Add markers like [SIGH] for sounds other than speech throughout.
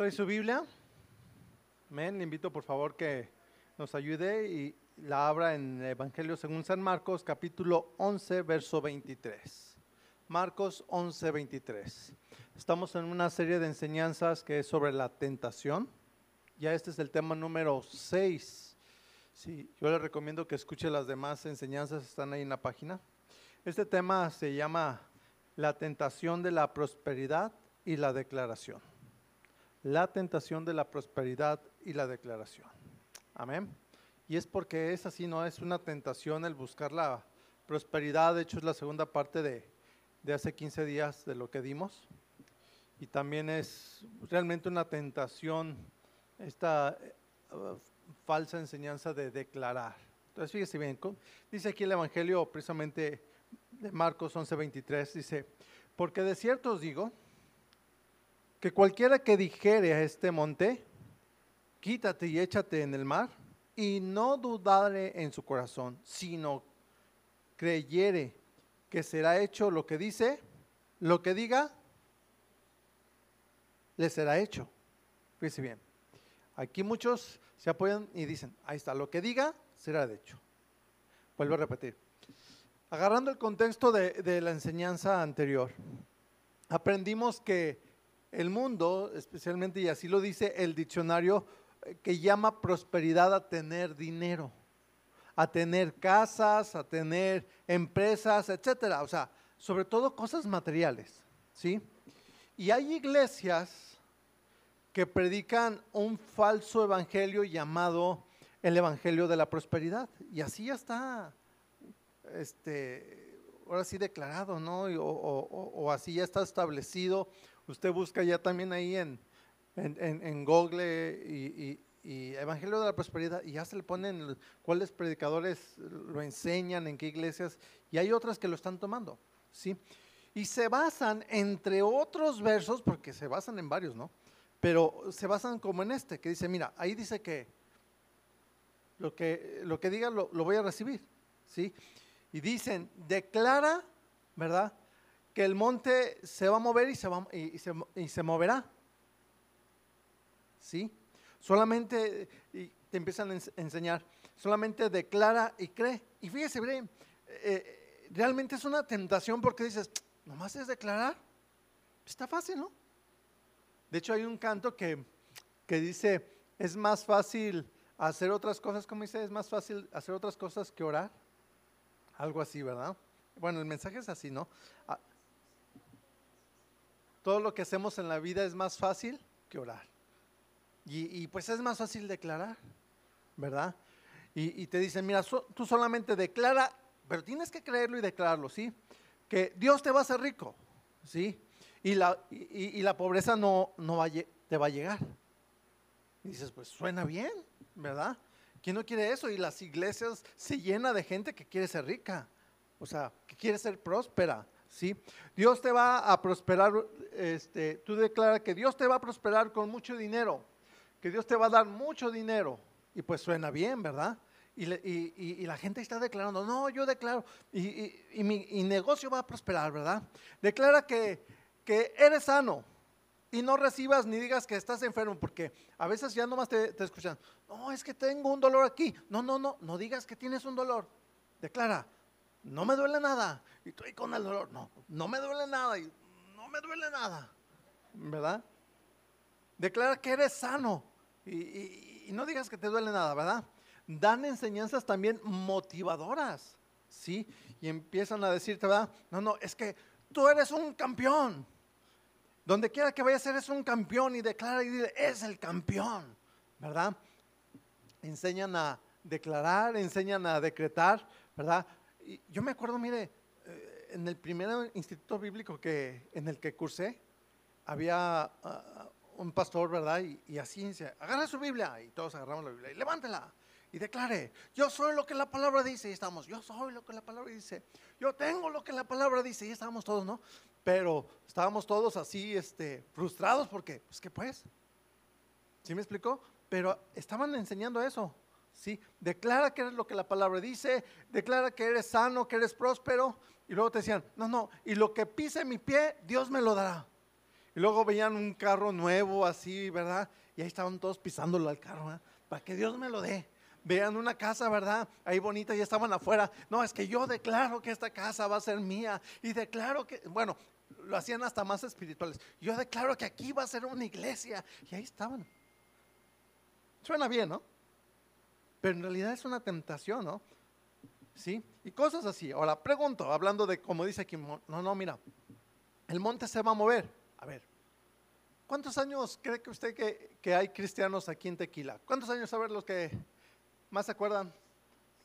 ¿Trae su Biblia? Amén. Le invito por favor que nos ayude y la abra en el Evangelio según San Marcos, capítulo 11, verso 23. Marcos 11, 23. Estamos en una serie de enseñanzas que es sobre la tentación. Ya este es el tema número 6. Sí, yo le recomiendo que escuche las demás enseñanzas, están ahí en la página. Este tema se llama la tentación de la prosperidad y la declaración la tentación de la prosperidad y la declaración. Amén. Y es porque es así, no es una tentación el buscar la prosperidad. De hecho, es la segunda parte de, hace 15 días de lo que dimos. Y también es realmente una tentación esta eh, falsa enseñanza de declarar. Entonces, fíjese bien, dice aquí el Evangelio precisamente de Marcos 11:23, dice, porque de cierto os digo, que cualquiera que dijere a este monte, quítate y échate en el mar, y no dudare en su corazón, sino creyere que será hecho lo que dice, lo que diga, le será hecho. Fíjense bien. Aquí muchos se apoyan y dicen, ahí está, lo que diga será de hecho. Vuelvo a repetir. Agarrando el contexto de, de la enseñanza anterior, aprendimos que el mundo, especialmente, y así lo dice el diccionario, eh, que llama prosperidad a tener dinero, a tener casas, a tener empresas, etcétera. O sea, sobre todo cosas materiales, ¿sí? Y hay iglesias que predican un falso evangelio llamado el evangelio de la prosperidad. Y así ya está, este, ahora sí declarado, ¿no? o así ya está establecido Usted busca ya también ahí en, en, Google y, Evangelio de la Prosperidad y ya se le ponen cuáles predicadores lo enseñan, en qué iglesias, y hay otras que lo están tomando, ¿sí? Y se basan, entre otros versos, porque se basan en varios, ¿no? Pero se basan como en este, que dice, mira, ahí dice que lo que, lo que diga lo, lo voy a recibir, ¿sí? Y dicen, declara, ¿verdad? Que el monte se va a mover y se, va, y, se, y se moverá. ¿Sí? Solamente, y te empiezan a enseñar, solamente declara y cree. Y fíjese, bien, eh, realmente es una tentación porque dices, nomás es declarar. Está fácil, ¿no? De hecho, hay un canto que, que dice, es más fácil hacer otras cosas, como dice, es más fácil hacer otras cosas que orar. Algo así, ¿verdad? Bueno, el mensaje es así, ¿no? Todo lo que hacemos en la vida es más fácil que orar. Y, pues es más fácil declarar, ¿verdad? Y, te dicen, mira, tú solamente declara, pero tienes que creerlo y declararlo, ¿sí? Que Dios te va a hacer rico, ¿sí? Y la, y, la pobreza no, no va te va a llegar. Y dices, pues suena bien, ¿verdad? ¿Quién no quiere eso? Y las iglesias se llenan de gente que quiere ser rica, o sea, que quiere ser próspera, ¿sí? Dios te va a prosperar, este, tú declaras que Dios te va a prosperar con mucho dinero, que Dios te va a dar mucho dinero. Y pues suena bien, ¿verdad? Y, la gente está declarando, no, yo declaro, y, mi negocio va a prosperar, ¿verdad? Declara que, que, eres sano y no recibas ni digas que estás enfermo, porque a veces ya nomás te, te escuchan, no, es que tengo un dolor aquí. No, no, no, no digas que tienes un dolor. Declara, no me duele nada. Y estoy con el dolor. No, no me duele nada. Y no me duele nada. ¿Verdad? Declara que eres sano. Y, no digas que te duele nada, ¿verdad? Dan enseñanzas también motivadoras. ¿Sí? Y empiezan a decirte, ¿verdad? No, no, es que tú eres un campeón. Donde quiera que vayas, eres un campeón. Y declara y dice, es el campeón. ¿Verdad? Enseñan a declarar, enseñan a decretar, ¿verdad? Yo me acuerdo, mire, eh, en el primer instituto bíblico que, en el que cursé, había ah, un pastor, ¿verdad? Y, así dice, agarra su Biblia, y todos agarramos la Biblia, y levántela, y declare, yo soy lo que la palabra dice, y estamos, yo soy lo que la palabra dice, yo tengo lo que la palabra dice, y estábamos todos, ¿no? Pero estábamos todos así, este, frustrados, porque, pues, ¿qué pues? ¿Sí me explicó? Pero estaban enseñando eso, ¿sí? Declara que eres lo que la palabra dice, declara que eres sano, que eres próspero, y luego te decían, no, no, y lo que pise mi pie, Dios me lo dará. Y luego veían un carro nuevo así, ¿verdad? Y ahí estaban todos pisándolo al carro, ¿verdad? Para que Dios me lo dé. Vean una casa, ¿verdad? Ahí bonita, y estaban afuera. No, es que yo declaro que esta casa va a ser mía. Y declaro que, bueno, lo hacían hasta más espirituales. Yo declaro que aquí va a ser una iglesia. Y ahí estaban. Suena bien, ¿no? Pero en realidad es una tentación, ¿no? ¿Sí? Y cosas así. Ahora, pregunto, hablando de, como dice aquí, no, no, mira, el monte se va a mover. A ver, ¿cuántos años cree que usted que, que hay cristianos aquí en Tequila? ¿Cuántos años a ver los que más se acuerdan?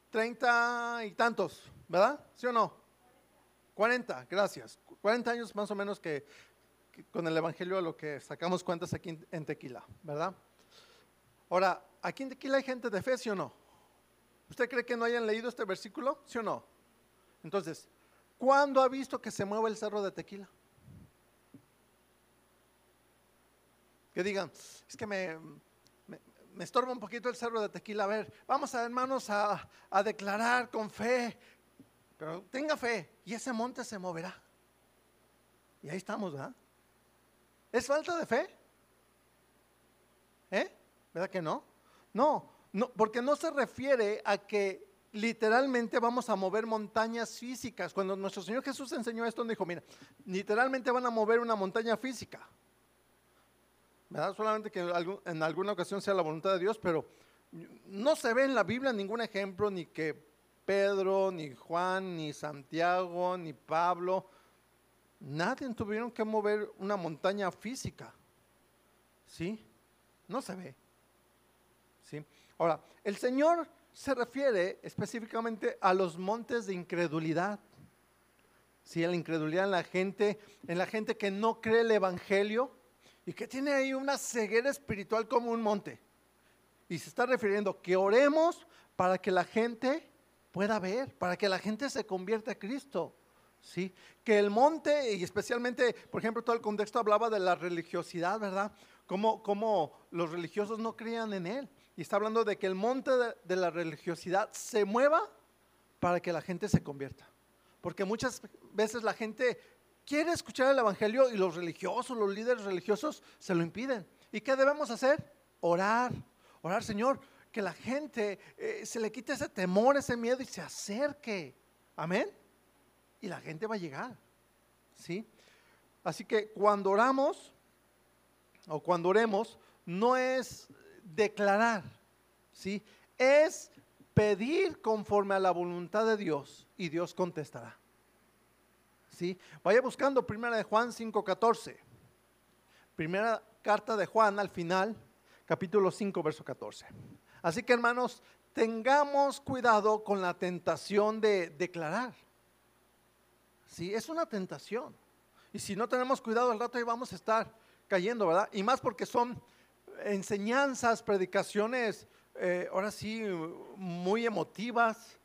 Treinta y tantos, ¿verdad? ¿Sí o no? Cuarenta, gracias. Cuarenta años más o menos que, con el Evangelio a lo que sacamos cuentas aquí en Tequila, ¿verdad? Ahora, ¿aquí Tequila hay gente de fe, sí o no? ¿Usted cree que no hayan leído este versículo, sí o no? Entonces, ¿cuándo ha visto que se mueve el cerro de Tequila? Que digan, es que me, me, estorba un poquito el cerro de Tequila. A ver, vamos a hermanos a, a declarar con fe, pero tenga fe y ese monte se moverá. Y ahí estamos, ¿verdad? ¿Es falta de fe? ¿Eh? ¿Verdad que no? No, porque no se refiere a que literalmente vamos a mover montañas físicas. Cuando nuestro Señor Jesús enseñó esto, dijo, mira, literalmente van a mover una montaña física. ¿Verdad? Solamente que en alguna ocasión sea la voluntad de Dios, pero no se ve en la Biblia ningún ejemplo ni que Pedro, ni Juan, ni Santiago, ni Pablo, nadie tuvieron que mover una montaña física. ¿Sí? No se ve. Ahora, el Señor se refiere específicamente a los montes de incredulidad. Sí, a la incredulidad en la gente, en la gente que no cree el Evangelio y que tiene ahí una ceguera espiritual como un monte. Y se está refiriendo que oremos para que la gente pueda ver, para que la gente se convierta a Cristo. ¿sí? Que el monte, y especialmente, por ejemplo, todo el contexto hablaba de la religiosidad, ¿verdad? Como, como los religiosos no creían en Él. Y está hablando de que el monte de, la religiosidad se mueva para que la gente se convierta. Porque muchas veces la gente quiere escuchar el Evangelio y los religiosos, los líderes religiosos se lo impiden. ¿Y qué debemos hacer? Orar, orar Señor, que la gente eh, se le quite ese temor, ese miedo y se acerque. Amén. Y la gente va a llegar. ¿Sí? Así que cuando oramos o cuando oremos, no es declarar, ¿sí? Es pedir conforme a la voluntad de Dios y Dios contestará. ¿Sí? Vaya buscando primera de Juan 5:14. Primera carta de Juan al final, capítulo 5, verso 14. Así que hermanos, tengamos cuidado con la tentación de declarar. Sí, es una tentación. Y si no tenemos cuidado al rato ahí vamos a estar cayendo, ¿verdad? Y más porque son enseñanzas, predicaciones, eh, ahora sí, muy emotivas,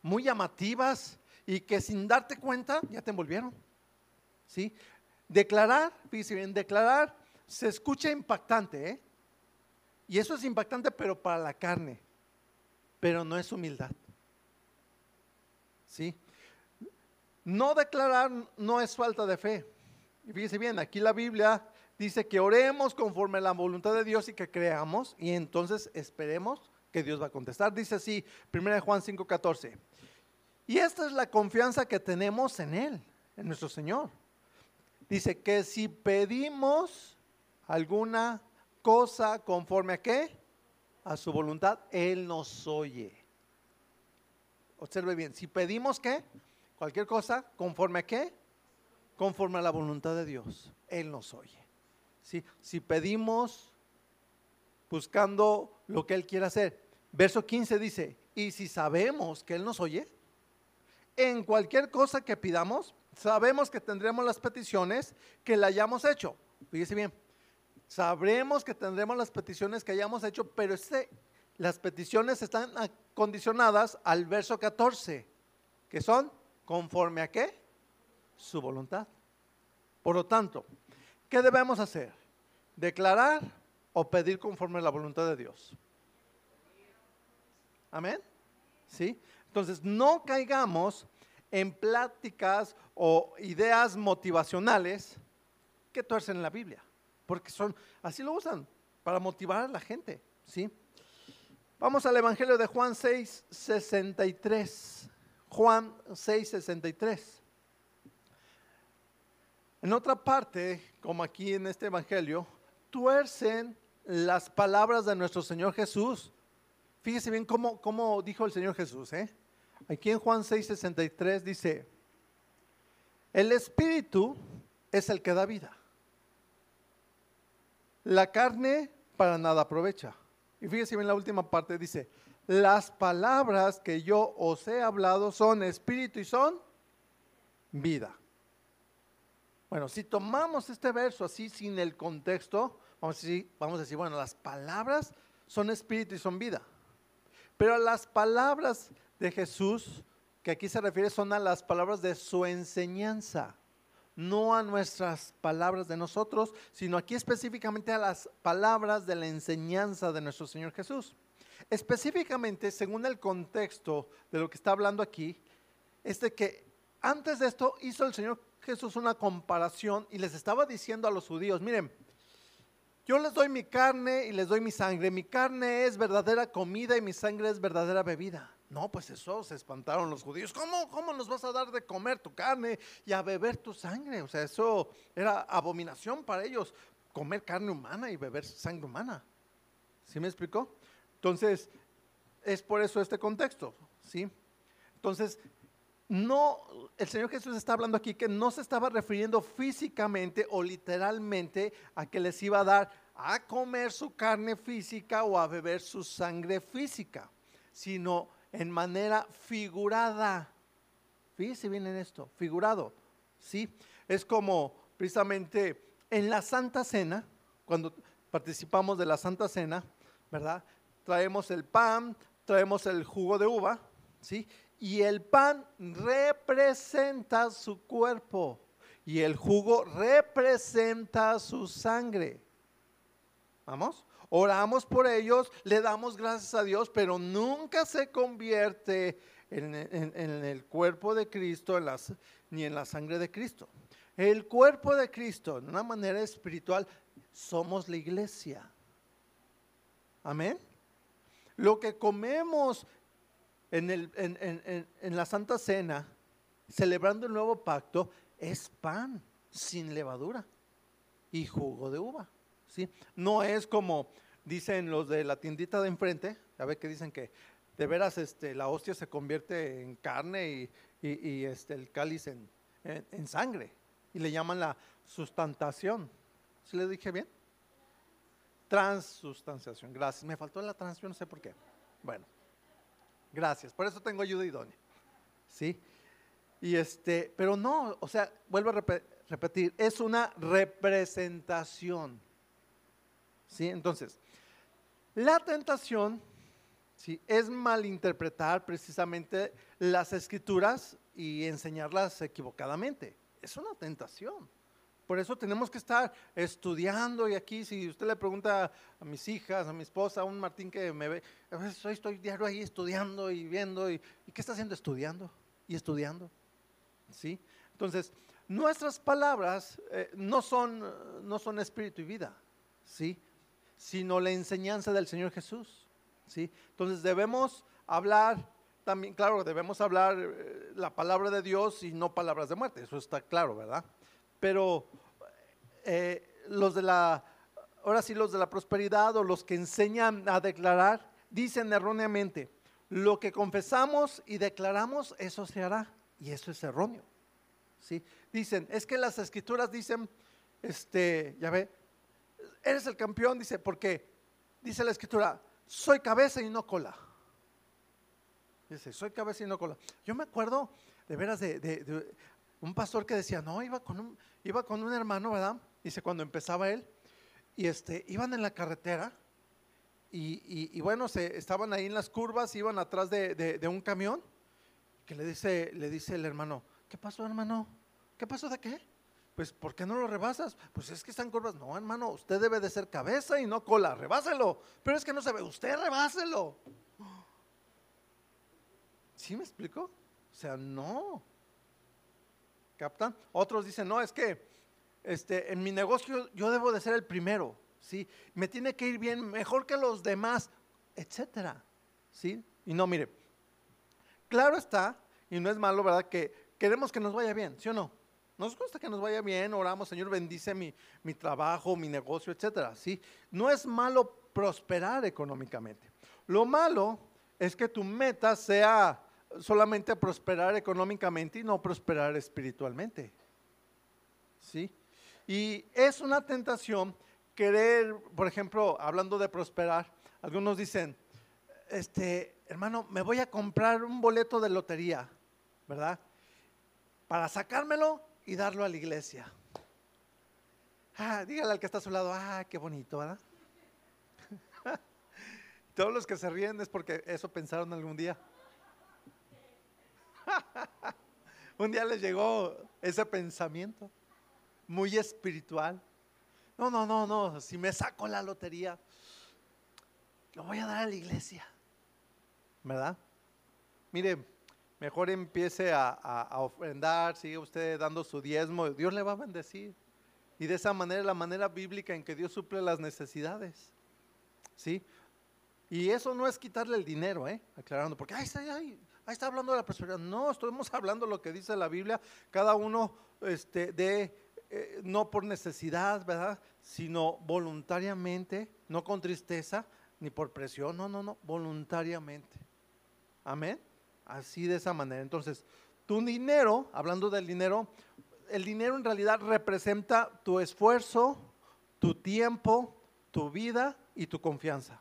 muy llamativas y que sin darte cuenta ya te envolvieron. ¿Sí? Declarar, fíjense bien, declarar se escucha impactante, ¿eh? Y eso es impactante, pero para la carne, pero no es humildad. ¿Sí? No declarar no es falta de fe. Y fíjense bien, aquí la Biblia dice que oremos conforme a la voluntad de Dios y que creamos y entonces esperemos que Dios va a contestar. Dice así, 1 Juan 5:14. Y esta es la confianza que tenemos en Él, en nuestro Señor. Dice que si pedimos alguna cosa conforme a qué? A su voluntad, Él nos oye. Observe bien, si pedimos qué? Cualquier cosa, conforme a qué? Conforme a la voluntad de Dios, Él nos oye. Si pedimos buscando lo que Él quiere hacer. Verso 15 dice, y si sabemos que Él nos oye, en cualquier cosa que pidamos, sabemos que tendremos las peticiones que le hayamos hecho. Fíjese bien, sabremos que tendremos las peticiones que hayamos hecho, pero las peticiones están condicionadas al verso 14, que son conforme a qué? Su voluntad. Por lo tanto, ¿Qué debemos hacer? ¿Declarar o pedir conforme a la voluntad de Dios? Amén. ¿Sí? Entonces, no caigamos en pláticas o ideas motivacionales que tuercen en la Biblia, porque son, así lo usan, para motivar a la gente, ¿sí? Vamos al Evangelio de Juan 6, 63. Juan 6, 63. En otra parte, como aquí en este Evangelio, tuercen las palabras de nuestro Señor Jesús. Fíjese bien cómo, dijo el Señor Jesús. ¿eh? Aquí en Juan 6, 63 dice, el Espíritu es el que da vida. La carne para nada aprovecha. Y fíjese bien la última parte, dice, las palabras que yo os he hablado son espíritu y son vida. Bueno, si tomamos este verso así sin el contexto, vamos a decir, vamos a decir bueno, las palabras son espíritu y son vida. Pero las palabras de Jesús, que aquí se refiere, son a las palabras de su enseñanza no a nuestras palabras de nosotros, sino aquí específicamente a las palabras de la enseñanza de nuestro Señor Jesús. Específicamente, según el contexto de lo que está hablando aquí, es de que antes de esto hizo el Señor Jesús una comparación y les estaba diciendo a los judíos, miren, yo les doy mi carne y les doy mi sangre. Mi carne es verdadera comida y mi sangre es verdadera bebida. No, pues eso se espantaron los judíos. ¿Cómo, ¿Cómo nos vas a dar de comer tu carne y a beber tu sangre? O sea, eso era abominación para ellos, comer carne humana y beber sangre humana. ¿Sí me explicó? Entonces, es por eso este contexto, ¿sí? Entonces, no, el Señor Jesús está hablando aquí que no se estaba refiriendo físicamente o literalmente a que les iba a dar a comer su carne física o a beber su sangre física, sino en manera figurada. Fíjese bien en esto, figurado. ¿sí? Es como precisamente en la Santa Cena, cuando participamos de la Santa Cena, ¿verdad? Traemos el pan, traemos el jugo de uva, ¿sí? Y el pan representa su cuerpo y el jugo representa su sangre. ¿Vamos? oramos por ellos, le damos gracias a Dios, pero nunca se convierte en, el cuerpo de Cristo ni en la sangre de Cristo. El cuerpo de Cristo, de una manera espiritual, somos la iglesia. Amén. Lo que comemos en, en, la Santa Cena, celebrando el nuevo pacto, es pan sin levadura y jugo de uva. ¿sí? No es como dicen los de la tiendita de enfrente, ya ve que dicen que de veras este, la hostia se convierte en carne y, este, el cáliz en, en, sangre. Y le llaman la sustantación. ¿Sí le dije bien? Transustanciación. Gracias. Me faltó la trans, no sé por qué. Bueno, gracias. Por eso tengo ayuda idónea. ¿Sí? Y este, pero no, o sea, vuelvo a repetir, es una representación. ¿Sí? Entonces, la tentación ¿sí? es malinterpretar precisamente las escrituras y enseñarlas equivocadamente. Es una tentación. Por eso tenemos que estar estudiando y aquí si usted le pregunta a mis hijas, a mi esposa, a un Martín que me ve, a estoy diario ahí estudiando y viendo y, ¿qué está haciendo? Estudiando y estudiando. ¿Sí? Entonces, nuestras palabras eh, no, son, no son espíritu y vida. ¿Sí? sino la enseñanza del Señor Jesús. ¿sí? Entonces debemos hablar también, claro, debemos hablar eh, la palabra de Dios y no palabras de muerte, eso está claro, ¿verdad? Pero eh, los de la, ahora sí, los de la prosperidad o los que enseñan a declarar, dicen erróneamente, lo que confesamos y declaramos, eso se hará, y eso es erróneo. ¿sí? Dicen, es que las escrituras dicen, este, ya ve, eres el campeón, dice, porque dice la escritura, soy cabeza y no cola. Dice, soy cabeza y no cola. Yo me acuerdo de veras de, un pastor que decía, no, iba con un, iba con un hermano, ¿verdad? Dice, cuando empezaba él, y este, iban en la carretera, y, bueno, se, estaban ahí en las curvas, iban atrás de, un camión, que le dice, le dice el hermano, ¿qué pasó hermano? ¿Qué pasó de qué? Pues, ¿por qué no lo rebasas? Pues es que están curvas. No, hermano, usted debe de ser cabeza y no cola. Rebáselo. Pero es que no se ve. Usted rebáselo. [GASPS] ¿Sí me explico? O sea, no. ¿Captan? Otros dicen, no, es que este, en mi negocio yo debo de ser el primero, ¿sí? Me tiene que ir bien, mejor que los demás, etcétera, ¿sí? Y no, mire, claro está, y no es malo, ¿verdad? Que queremos que nos vaya bien, ¿sí o no? Nos gusta que nos vaya bien, oramos, Señor, bendice mi, mi trabajo, mi negocio, etcétera, ¿sí? No es malo prosperar económicamente. Lo malo es que tu meta sea solamente prosperar económicamente y no prosperar espiritualmente. ¿Sí? Y es una tentación querer, por ejemplo, hablando de prosperar, algunos dicen, este, hermano, me voy a comprar un boleto de lotería, ¿verdad? Para sacármelo y darlo a la iglesia. Ah, dígale al que está a su lado, ah, qué bonito, ¿verdad? [LAUGHS] Todos los que se ríen es porque eso pensaron algún día. [LAUGHS] Un día les llegó ese pensamiento muy espiritual. No, no, no, no, si me saco la lotería, lo voy a dar a la iglesia. ¿Verdad? Mire, mejor empiece a, ofrendar, sigue usted dando su diezmo, Dios le va a bendecir. Y de esa manera, la manera bíblica en que Dios suple las necesidades. ¿Sí? Y eso no es quitarle el dinero, ¿eh? Aclarando, porque ahí está, ahí, está hablando de la prosperidad. No, estamos [LAUGHS] hablando lo que dice la Biblia. Cada uno este, de, eh, no por necesidad, ¿verdad? Sino voluntariamente, no con tristeza, ni por presión, no, no, no, voluntariamente. Amén. Así de esa manera. Entonces, tu dinero, hablando del dinero, el dinero en realidad representa tu esfuerzo, tu tiempo, tu vida y tu confianza.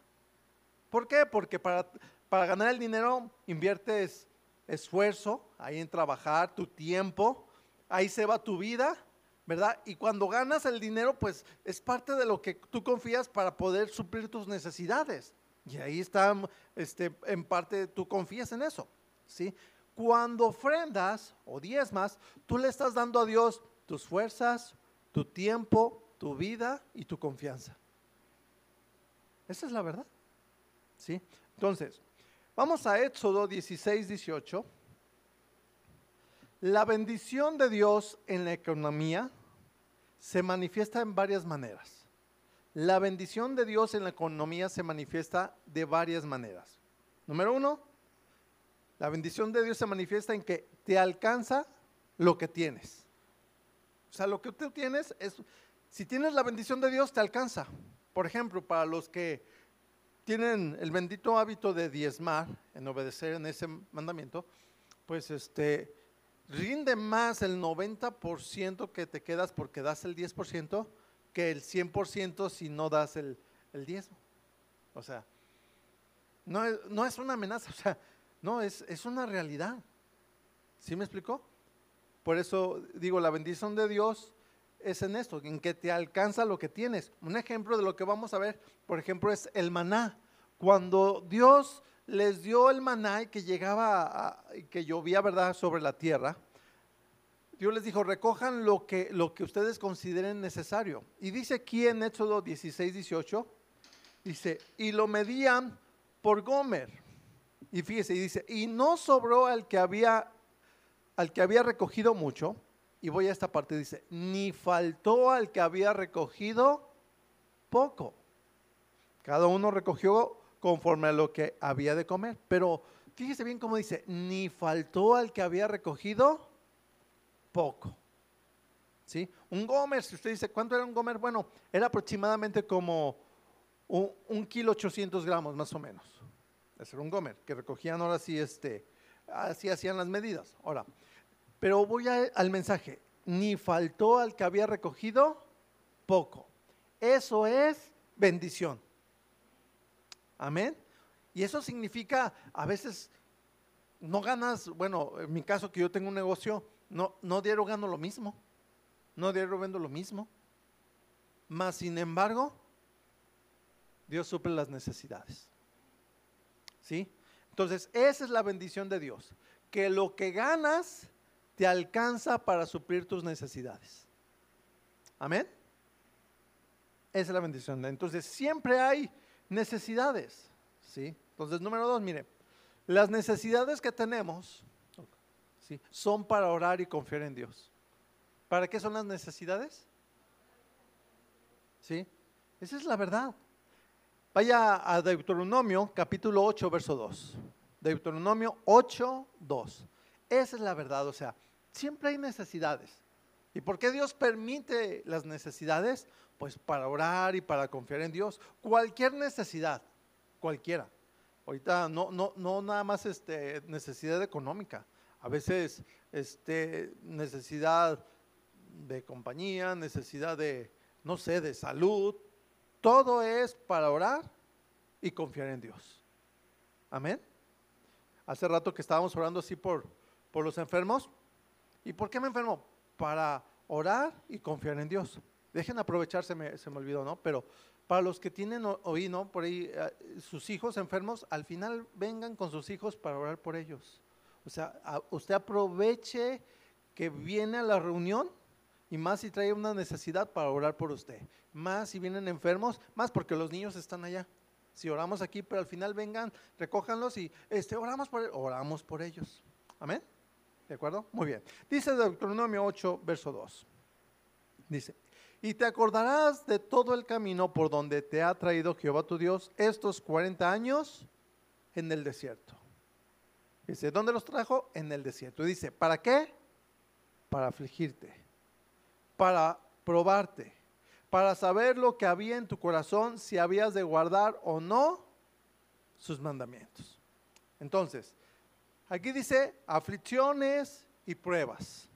¿Por qué? Porque para, para ganar el dinero inviertes esfuerzo, ahí en trabajar, tu tiempo, ahí se va tu vida, ¿verdad? Y cuando ganas el dinero, pues es parte de lo que tú confías para poder suplir tus necesidades. Y ahí está, este, en parte tú confías en eso, ¿sí? Cuando ofrendas o diezmas, tú le estás dando a Dios tus fuerzas, tu tiempo, tu vida y tu confianza. Esa es la verdad. ¿sí? Entonces, vamos a Éxodo 16, 18. La bendición de Dios en la economía se manifiesta en varias maneras. La bendición de Dios en la economía se manifiesta de varias maneras. Número uno, la bendición de Dios se manifiesta en que te alcanza lo que tienes. O sea, lo que tú tienes es, si tienes la bendición de Dios, te alcanza. Por ejemplo, para los que tienen el bendito hábito de diezmar, en obedecer en ese mandamiento, pues este, rinde más el 90% que te quedas porque das el 10% que el 100% si no das el, el diezmo. O sea, no es, no es, una amenaza, [LAUGHS] o sea, no, es, es una realidad. ¿Sí me explicó? Por eso digo, la bendición de Dios es en esto, en que te alcanza lo que tienes. Un ejemplo de lo que vamos a ver, por ejemplo, es el maná. Cuando Dios les dio el maná y que llegaba, y que llovía, ¿verdad?, sobre la tierra, Dios les dijo, recojan lo que, lo que ustedes consideren necesario. Y dice aquí en Éxodo 16, 18, dice, y lo medían por Gomer. Y fíjese, y dice, y no sobró al que había, al que había recogido mucho, y voy a esta parte, dice, ni faltó al que había recogido poco. Cada uno recogió conforme a lo que había de comer. Pero fíjese bien cómo dice, ni faltó al que había recogido poco. ¿Sí? Un gomer, si usted dice, ¿cuánto era un gomer? Bueno, era aproximadamente como un, kilo 800 gramos más o menos. Ese era un gomer, que recogían ahora sí, este, así hacían las medidas. Ahora, pero voy al mensaje. Ni faltó al que había recogido poco. Eso es bendición. Amén. Y eso significa, a veces no ganas, bueno, en mi caso que yo tengo un negocio, no, no diario gano lo mismo. No diario vendo lo mismo. Mas, sin embargo, Dios suple las necesidades. ¿Sí? Entonces, esa es la bendición de Dios. Que lo que ganas te alcanza para suplir tus necesidades. Amén. Esa es la bendición. Entonces siempre hay necesidades. ¿sí? Entonces, número dos, mire, las necesidades que tenemos ¿sí? son para orar y confiar en Dios. ¿Para qué son las necesidades? ¿Sí? Esa es la verdad. Vaya a Deuteronomio capítulo 8, verso 2. Deuteronomio 8, 2. Esa es la verdad, o sea, siempre hay necesidades. ¿Y por qué Dios permite las necesidades? Pues para orar y para confiar en Dios. Cualquier necesidad, cualquiera. Ahorita no, no, no nada más este, necesidad económica. A veces este, necesidad de compañía, necesidad de, no sé, de salud. Todo es para orar y confiar en Dios. Amén. Hace rato que estábamos orando así por, por los enfermos. ¿Y por qué me enfermo? Para orar y confiar en Dios. Dejen aprovechar, se me, se me olvidó, ¿no? Pero para los que tienen hoy, ¿no? Por ahí, eh, sus hijos enfermos, al final vengan con sus hijos para orar por ellos. O sea, usted aproveche que viene a la reunión y más si trae una necesidad para orar por usted. Más si vienen enfermos, más porque los niños están allá. Si oramos aquí, pero al final vengan, recójanlos y este, oramos por oramos por ellos. Amén. ¿De acuerdo? Muy bien. Dice Deuteronomio 8, verso 2. Dice, y te acordarás de todo el camino por donde te ha traído Jehová tu Dios estos 40 años en el desierto. Dice, ¿dónde los trajo? En el desierto. Dice, ¿para qué? Para afligirte, para probarte, para saber lo que había en tu corazón, si habías de guardar o no sus mandamientos. Entonces, aquí dice aflicciones y pruebas.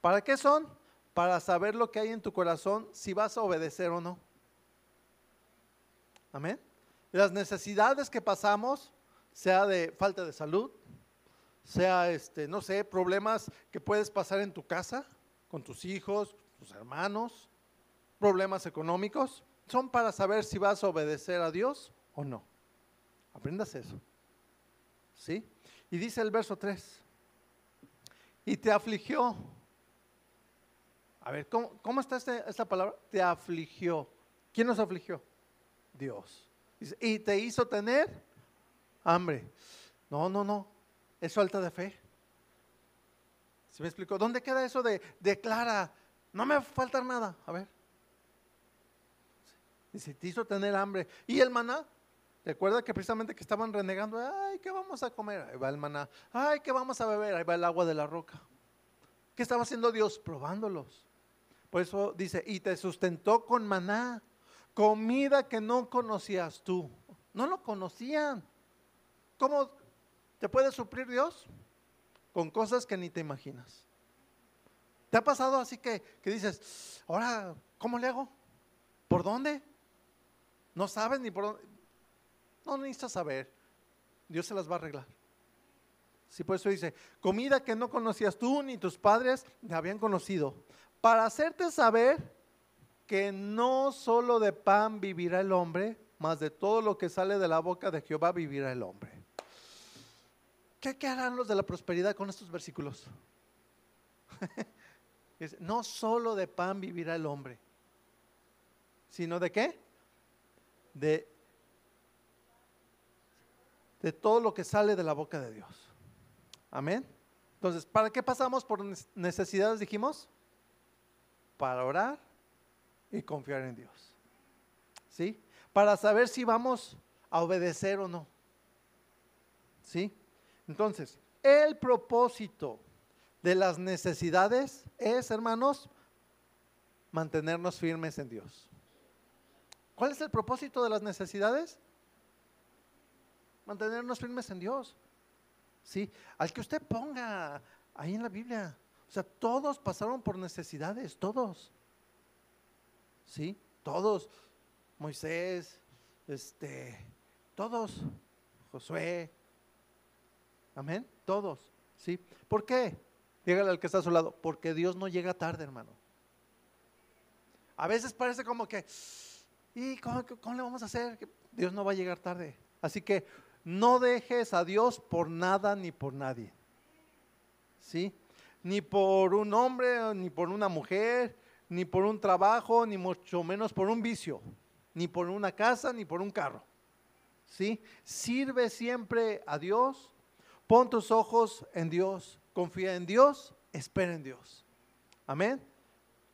¿Para qué son? para saber lo que hay en tu corazón, si vas a obedecer o no. Amén. Las necesidades que pasamos, sea de falta de salud, sea, este, no sé, problemas que puedes pasar en tu casa, con tus hijos, tus hermanos, problemas económicos, son para saber si vas a obedecer a Dios o no. Aprendas eso. ¿Sí? Y dice el verso 3, y te afligió a ver, ¿cómo, está este, esta palabra? Te afligió. ¿Quién nos afligió? Dios. y te hizo tener hambre. No, no, no. Es falta de fe. ¿Se me explicó? ¿Dónde queda eso de declara? No me va a faltar nada. A ver. Dice, te hizo tener hambre. ¿Y el maná? Recuerda que precisamente que estaban renegando, ay, ¿qué vamos a comer? Ahí va el maná. Ay, ¿qué vamos a beber? Ahí va el agua de la roca. ¿Qué estaba haciendo Dios? Probándolos. Por eso dice, y te sustentó con maná, comida que no conocías tú. No lo conocían. ¿Cómo te puede suplir Dios? Con cosas que ni te imaginas. ¿Te ha pasado así que, que dices, ahora, ¿cómo le hago? ¿Por dónde? No sabes ni por dónde. No necesitas saber. Dios se las va a arreglar. Sí, por eso dice, comida que no conocías tú ni tus padres habían conocido para hacerte saber que no solo de pan vivirá el hombre, más de todo lo que sale de la boca de Jehová vivirá el hombre. ¿Qué, harán los de la prosperidad con estos versículos? [LAUGHS] no solo de pan vivirá el hombre, sino de qué? De, de todo lo que sale de la boca de Dios. Amén. Entonces, ¿para qué pasamos por necesidades, dijimos? para orar y confiar en Dios. ¿Sí? Para saber si vamos a obedecer o no. ¿Sí? Entonces, el propósito de las necesidades es, hermanos, mantenernos firmes en Dios. ¿Cuál es el propósito de las necesidades? Mantenernos firmes en Dios. ¿Sí? Al que usted ponga ahí en la Biblia. O sea, todos pasaron por necesidades, todos. ¿Sí? Todos. Moisés, este, todos. Josué. Amén. Todos. ¿Sí? ¿Por qué? Dígale al que está a su lado. Porque Dios no llega tarde, hermano. A veces parece como que, ¿y cómo, cómo le vamos a hacer? Dios no va a llegar tarde. Así que no dejes a Dios por nada ni por nadie. ¿Sí? ni por un hombre, ni por una mujer, ni por un trabajo, ni mucho menos por un vicio, ni por una casa, ni por un carro. ¿Sí? Sirve siempre a Dios, pon tus ojos en Dios, confía en Dios, espera en Dios. Amén.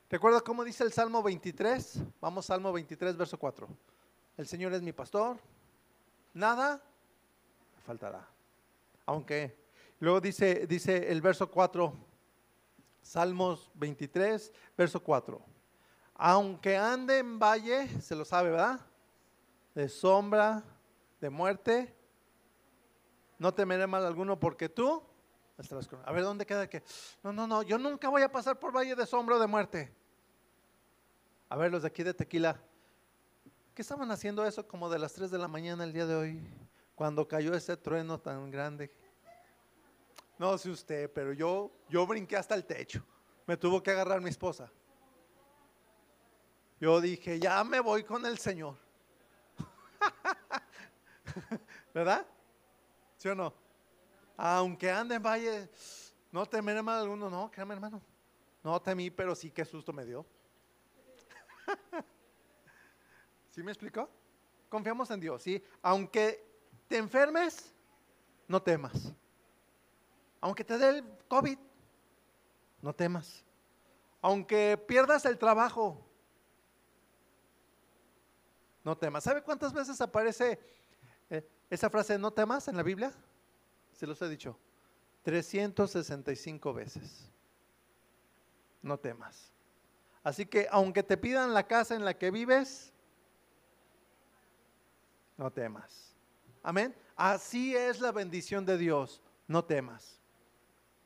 ¿Recuerda cómo dice el Salmo 23? Vamos, Salmo 23, verso 4. El Señor es mi pastor, nada faltará. Aunque, luego dice, dice el verso 4, Salmos 23, verso 4. Aunque ande en valle, se lo sabe, ¿verdad? De sombra, de muerte, no temeré mal alguno porque tú. A ver, ¿dónde queda que? No, no, no, yo nunca voy a pasar por valle de sombra o de muerte. A ver, los de aquí de Tequila, ¿qué estaban haciendo eso como de las 3 de la mañana el día de hoy? Cuando cayó ese trueno tan grande. No sé usted, pero yo, yo brinqué hasta el techo. Me tuvo que agarrar mi esposa. Yo dije, ya me voy con el Señor. [LAUGHS] ¿Verdad? ¿Sí o no? Aunque ande en valle, no temeré mal alguno, no, créame hermano. No temí, pero sí qué susto me dio. [LAUGHS] ¿Sí me explicó? Confiamos en Dios, ¿sí? Aunque te enfermes, no temas. Aunque te dé el COVID, no temas. Aunque pierdas el trabajo, no temas. ¿Sabe cuántas veces aparece eh, esa frase no temas en la Biblia? Se los he dicho. 365 veces. No temas. Así que aunque te pidan la casa en la que vives, no temas. Amén. Así es la bendición de Dios. No temas.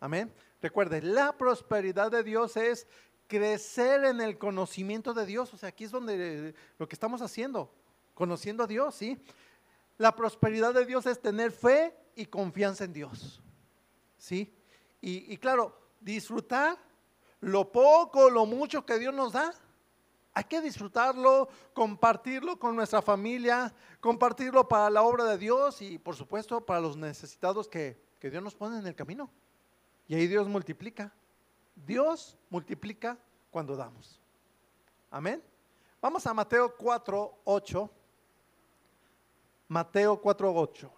Amén. Recuerde, la prosperidad de Dios es crecer en el conocimiento de Dios. O sea, aquí es donde lo que estamos haciendo, conociendo a Dios, ¿sí? La prosperidad de Dios es tener fe y confianza en Dios, ¿sí? Y, y claro, disfrutar lo poco, lo mucho que Dios nos da. Hay que disfrutarlo, compartirlo con nuestra familia, compartirlo para la obra de Dios y por supuesto para los necesitados que, que Dios nos pone en el camino. Y ahí Dios multiplica. Dios multiplica cuando damos. Amén. Vamos a Mateo 4, 8. Mateo 4, 8.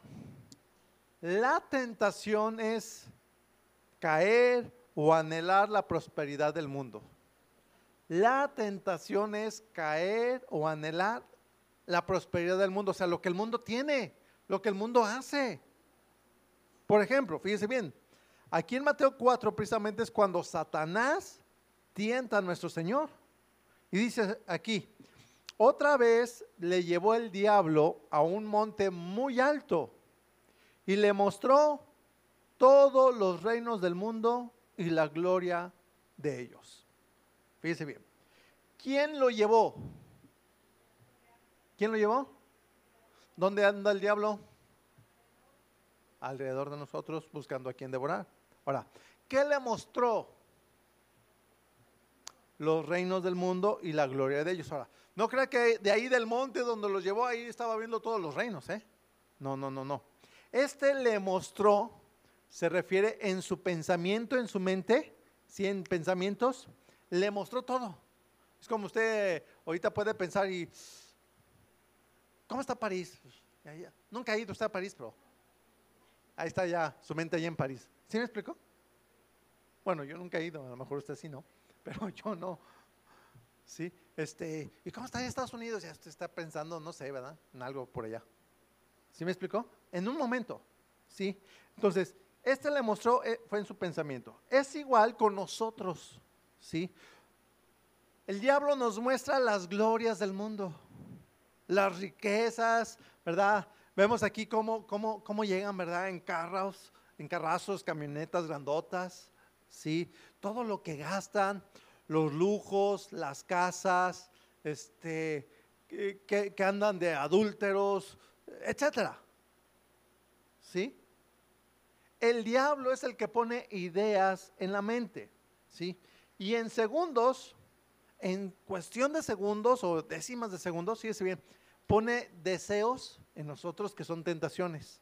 La tentación es caer o anhelar la prosperidad del mundo. La tentación es caer o anhelar la prosperidad del mundo, o sea, lo que el mundo tiene, lo que el mundo hace. Por ejemplo, fíjese bien, Aquí en Mateo 4 precisamente es cuando Satanás tienta a nuestro Señor. Y dice aquí, otra vez le llevó el diablo a un monte muy alto y le mostró todos los reinos del mundo y la gloria de ellos. Fíjese bien. ¿Quién lo llevó? ¿Quién lo llevó? ¿Dónde anda el diablo? Alrededor de nosotros buscando a quien devorar. Ahora, ¿qué le mostró? Los reinos del mundo y la gloria de ellos. Ahora, no crea que de ahí del monte donde los llevó, ahí estaba viendo todos los reinos, ¿eh? No, no, no, no. Este le mostró, se refiere en su pensamiento, en su mente, ¿sí? En pensamientos, le mostró todo. Es como usted ahorita puede pensar y, ¿cómo está París? Nunca ha ido usted a París, pero ahí está ya, su mente allá en París. ¿Sí me explico? Bueno, yo nunca he ido, a lo mejor usted sí no, [LAUGHS] pero yo no. ¿Sí? Este, ¿y cómo está en Estados Unidos? Ya usted está pensando, no sé, ¿verdad? En algo por allá. ¿Sí me explicó? En un momento, ¿sí? Entonces, este le mostró, eh, fue en su pensamiento. Es igual con nosotros, ¿sí? El diablo nos muestra las glorias del mundo, las riquezas, ¿verdad? Vemos aquí cómo, cómo, cómo llegan, ¿verdad? En carros, en carrazos, camionetas grandotas, ¿sí? Todo lo que gastan, los lujos, las casas, este, que, que andan de adúlteros, etcétera. ¿Sí? El diablo es el que pone ideas en la mente, ¿sí? Y en segundos, en cuestión de segundos o décimas de segundos, fíjese bien, pone deseos en nosotros que son tentaciones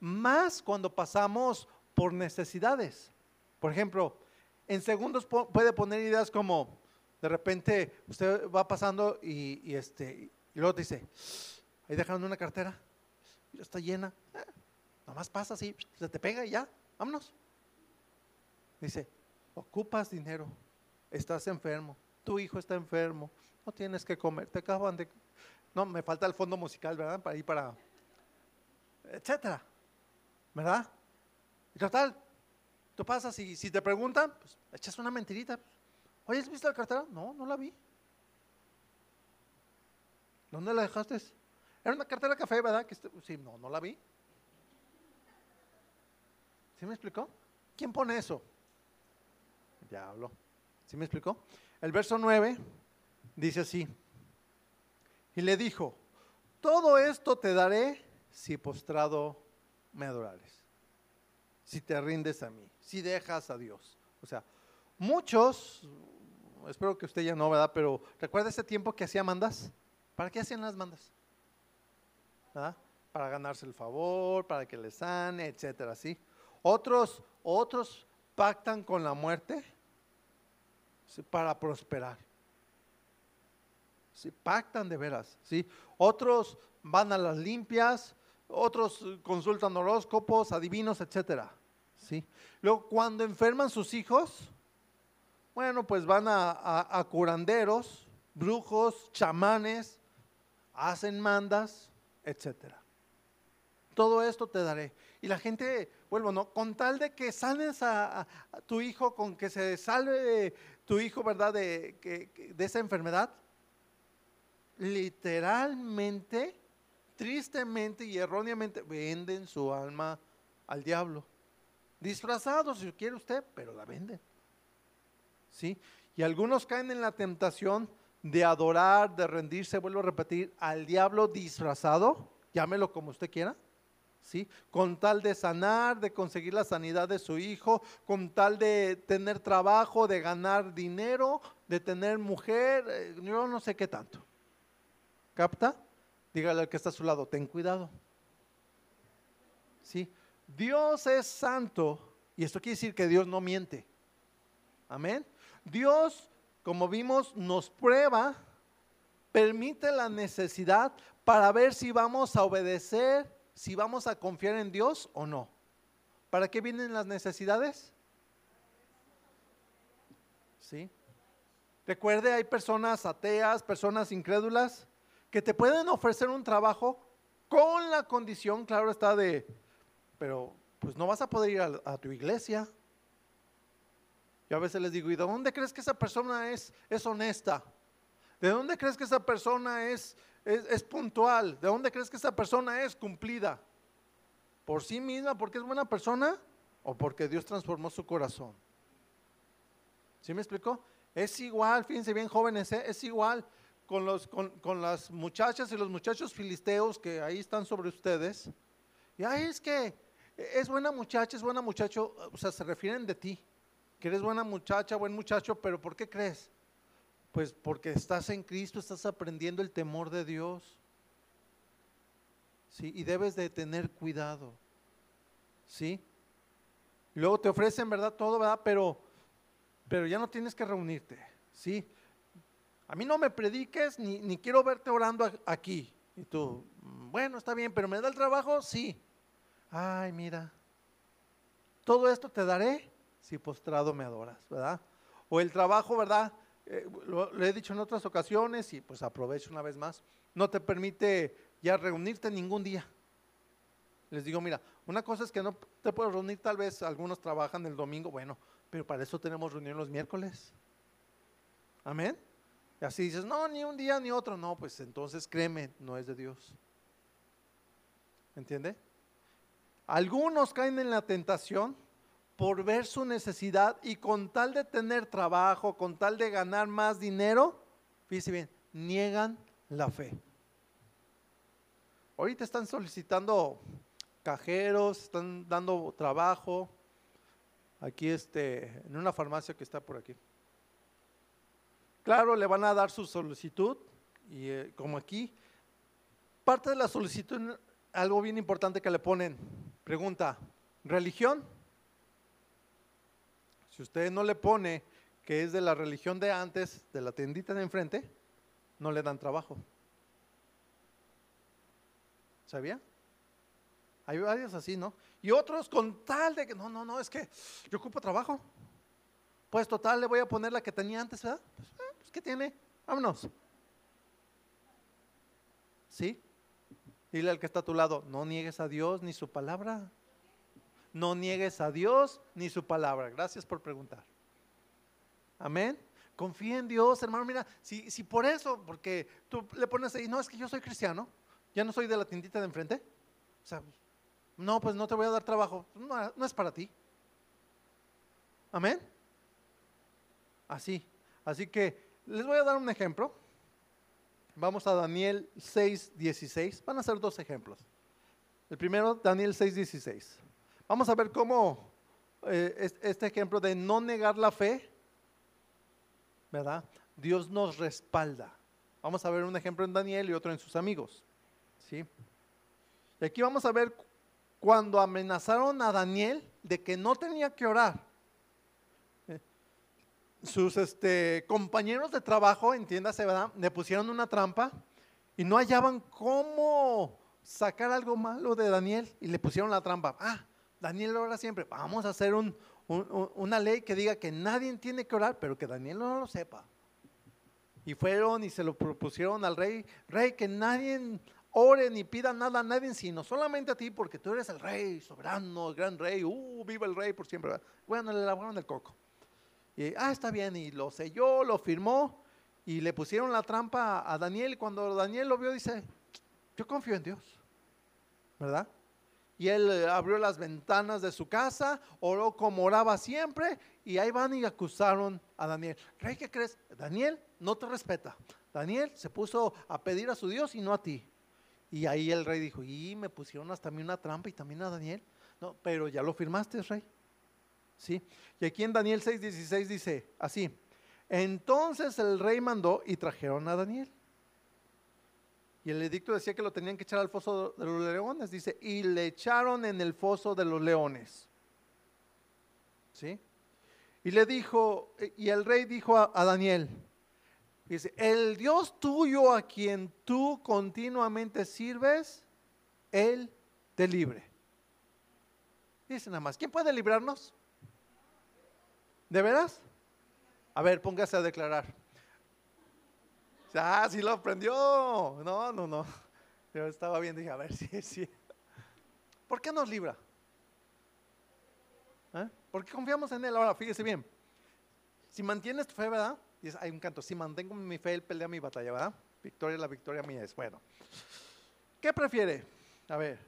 más cuando pasamos por necesidades. Por ejemplo, en segundos puede poner ideas como, de repente usted va pasando y, este, y luego dice, ahí dejando una cartera, ya está llena, eh, nomás pasa así, se te pega y ya, vámonos. Dice, ocupas dinero, estás enfermo, tu hijo está enfermo, no tienes que comer, te acaban de... No, me falta el fondo musical, ¿verdad? Para ir para... Etcétera, ¿verdad? Y total, tú pasas y si te preguntan, pues echas una mentirita. Oye, ¿has visto la cartera? No, no la vi. ¿Dónde la dejaste? Era una cartera café, ¿verdad? Que este- sí, no, no la vi. ¿Sí me explicó? ¿Quién pone eso? Diablo. ¿Sí me explicó? El verso 9 dice así. Y le dijo, todo esto te daré si postrado me adorares. Si te rindes a mí, si dejas a Dios. O sea, muchos, espero que usted ya no, ¿verdad? Pero recuerda ese tiempo que hacía mandas. ¿Para qué hacían las mandas? ¿Verdad? Para ganarse el favor, para que le sane, etcétera, ¿sí? Otros, otros pactan con la muerte para prosperar. ¿Sí? Pactan de veras, ¿sí? Otros van a las limpias, otros consultan horóscopos, adivinos, etcétera, ¿sí? Luego, cuando enferman sus hijos, bueno, pues van a, a- a curanderos, brujos, chamanes, hacen mandas, etcétera. Todo esto te daré. Y la gente, vuelvo, ¿no? Con tal de que sanes a, tu hijo, con que se salve tu hijo, ¿verdad? De, de esa enfermedad, literalmente, tristemente y erróneamente venden su alma al diablo. Disfrazados, si quiere usted, pero la venden. ¿Sí? Y algunos caen en la tentación de adorar, de rendirse, vuelvo a repetir, al diablo disfrazado, llámelo como usted quiera, ¿sí? Con tal de sanar, de conseguir la sanidad de su hijo, con tal de tener trabajo, de ganar dinero, de tener mujer, eh, yo no sé qué tanto. ¿Capta? Dígale al que está a su lado, ten cuidado. ¿Sí? Dios es santo y esto quiere decir que Dios no miente. Amén. Dios, como vimos, nos prueba, permite la necesidad para ver si vamos a obedecer, si vamos a confiar en Dios o no. ¿Para qué vienen las necesidades? ¿Sí? Recuerde, hay personas ateas, personas incrédulas, que te pueden ofrecer un trabajo con la condición, claro está, de, pero pues no vas a poder ir a, tu iglesia. Yo a veces les digo, ¿y de dónde crees que esa persona es, es honesta? ¿De dónde crees que esa persona es, es, puntual? ¿De dónde crees que esa persona es cumplida? ¿Por sí misma, porque es buena persona? ¿O porque Dios transformó su corazón? ¿Sí me explicó? Es igual, fíjense bien jóvenes, ¿eh? es igual con, los, con, con las muchachas y los muchachos filisteos que ahí están sobre ustedes. Y ay, es que es buena muchacha, es buena muchacho, o sea, se refieren de ti, que eres buena muchacha, buen muchacho, pero ¿por qué crees? Pues porque estás en Cristo, estás aprendiendo el temor de Dios. Sí, y debes de tener cuidado. ¿Sí? Luego te ofrecen, ¿verdad? Todo, ¿verdad? Pero, pero ya no tienes que reunirte. ¿Sí? A mí no me prediques ni, ni quiero verte orando aquí. Y tú, "Mm, bueno, está bien, pero ¿me da el trabajo? Sí. Ay, mira. Todo esto te daré si postrado me adoras, ¿verdad? O el trabajo, ¿verdad? Eh, lo, he dicho en otras ocasiones y pues aprovecho una vez más. No te permite ya reunirte ningún día. Les digo, mira, una cosa es que no te puedes reunir, tal vez algunos trabajan el domingo, bueno, pero para eso tenemos reunión los miércoles. Amén. Y así dices, no, ni un día ni otro. No, pues entonces créeme, no es de Dios. ¿Entiende? Algunos caen en la tentación por ver su necesidad y con tal de tener trabajo, con tal de ganar más dinero, fíjese bien, niegan la fe. Ahorita están solicitando cajeros, están dando trabajo. Aquí este, en una farmacia que está por aquí. Claro, le van a dar su solicitud y eh, como aquí, parte de la solicitud, algo bien importante que le ponen, pregunta, ¿religión? Si usted no le pone que es de la religión de antes, de la tiendita de enfrente, no le dan trabajo. ¿Sabía? Hay varios así, ¿no? Y otros con tal de que, no, no, no, es que yo ocupo trabajo. Pues total, le voy a poner la que tenía antes, ¿verdad? Pues, eh, pues ¿qué tiene? Vámonos. ¿Sí? Dile al que está a tu lado, no niegues a Dios ni su palabra. No niegues a Dios ni su palabra. Gracias por preguntar. Amén. Confía en Dios, hermano. Mira, si, si por eso, porque tú le pones ahí, no, es que yo soy cristiano, ya no soy de la tiendita de enfrente. O sea, no, pues no te voy a dar trabajo. No, no es para ti. Amén. Así. Así que les voy a dar un ejemplo. Vamos a Daniel 6, 16. Van a ser dos ejemplos. El primero, Daniel 6, 16. Vamos a ver cómo eh, este ejemplo de no negar la fe, ¿verdad? Dios nos respalda. Vamos a ver un ejemplo en Daniel y otro en sus amigos. ¿sí? Y aquí vamos a ver cuando amenazaron a Daniel de que no tenía que orar sus este, compañeros de trabajo, entiéndase, ¿verdad? Le pusieron una trampa y no hallaban cómo sacar algo malo de Daniel y le pusieron la trampa. Ah, Daniel ora siempre. Vamos a hacer una ley que diga que nadie tiene que orar, pero que Daniel no lo sepa. Y fueron y se lo propusieron al rey, rey, que nadie ore ni pida nada a nadie, sino solamente a ti, porque tú eres el rey, soberano, el gran rey, uh, viva el rey por siempre. Bueno, le lavaron el coco. Y, ah, está bien, y lo selló, lo firmó, y le pusieron la trampa a Daniel. Y cuando Daniel lo vio, dice, yo confío en Dios, ¿verdad? Y él eh, abrió las ventanas de su casa, oró como oraba siempre, y ahí van y acusaron a Daniel. Rey, ¿qué crees? Daniel no te respeta. Daniel se puso a pedir a su Dios y no a ti. Y ahí el rey dijo, y me pusieron hasta mí una trampa y también a Daniel. No, pero ya lo firmaste, rey. ¿sí? Y aquí en Daniel 6:16 dice así, entonces el rey mandó y trajeron a Daniel. Y el edicto decía que lo tenían que echar al foso de los leones, dice, y le echaron en el foso de los leones. ¿Sí? Y le dijo, y el rey dijo a, a Daniel, dice, el Dios tuyo a quien tú continuamente sirves, Él te libre. Dice nada más, ¿quién puede librarnos? ¿De veras? A ver, póngase a declarar. Ah, sí lo aprendió. No, no, no. Yo estaba y dije, a ver, [LAUGHS] sí, sí. ¿Por qué nos libra? ¿Eh? ¿Por qué confiamos en Él? Ahora, fíjese bien. Si mantienes tu fe, ¿verdad? Y hay un canto, si mantengo mi fe, Él pelea mi batalla, ¿verdad? Victoria, la victoria mía es. Bueno, ¿qué prefiere? A ver,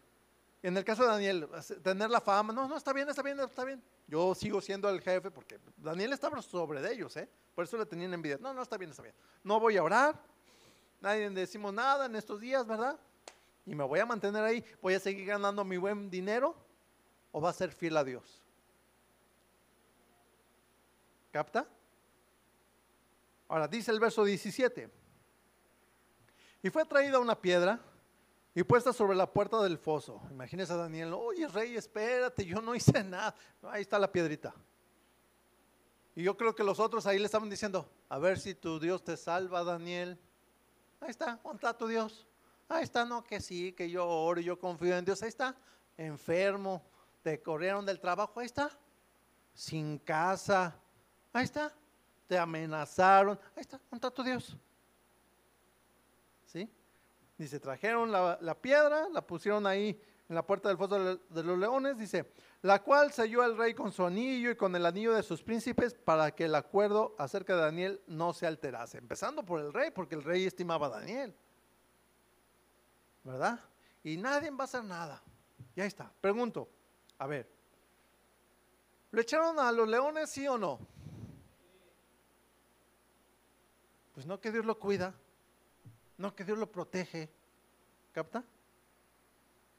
en el caso de Daniel, tener la fama, no, no, está bien, está bien, está bien. Yo sigo siendo el jefe porque Daniel estaba sobre de ellos, ¿eh? Por eso le tenían envidia. No, no, está bien, está bien. No voy a orar, nadie decimos nada en estos días, ¿verdad? Y me voy a mantener ahí, voy a seguir ganando mi buen dinero o va a ser fiel a Dios. ¿Capta? Ahora dice el verso 17. Y fue traída una piedra y puesta sobre la puerta del foso. Imagínese a Daniel, oye rey, espérate, yo no hice nada. Ahí está la piedrita. Y yo creo que los otros ahí le estaban diciendo, a ver si tu Dios te salva, Daniel. Ahí está, ¿dónde está tu Dios? Ahí está, no, que sí, que yo oro, yo confío en Dios. Ahí está, enfermo, te corrieron del trabajo, ahí está, sin casa, ahí está, te amenazaron, ahí está, ¿dónde está tu Dios? Dice, trajeron la, piedra, la pusieron ahí en la puerta del foso de los leones, dice, la cual selló el rey con su anillo y con el anillo de sus príncipes para que el acuerdo acerca de Daniel no se alterase. Empezando por el rey, porque el rey estimaba a Daniel. ¿Verdad? Y nadie va a hacer nada. Y ahí está. Pregunto, a ver, ¿lo echaron a los leones, sí o no? Pues no que Dios lo cuida. No, que Dios lo protege. ¿Capta?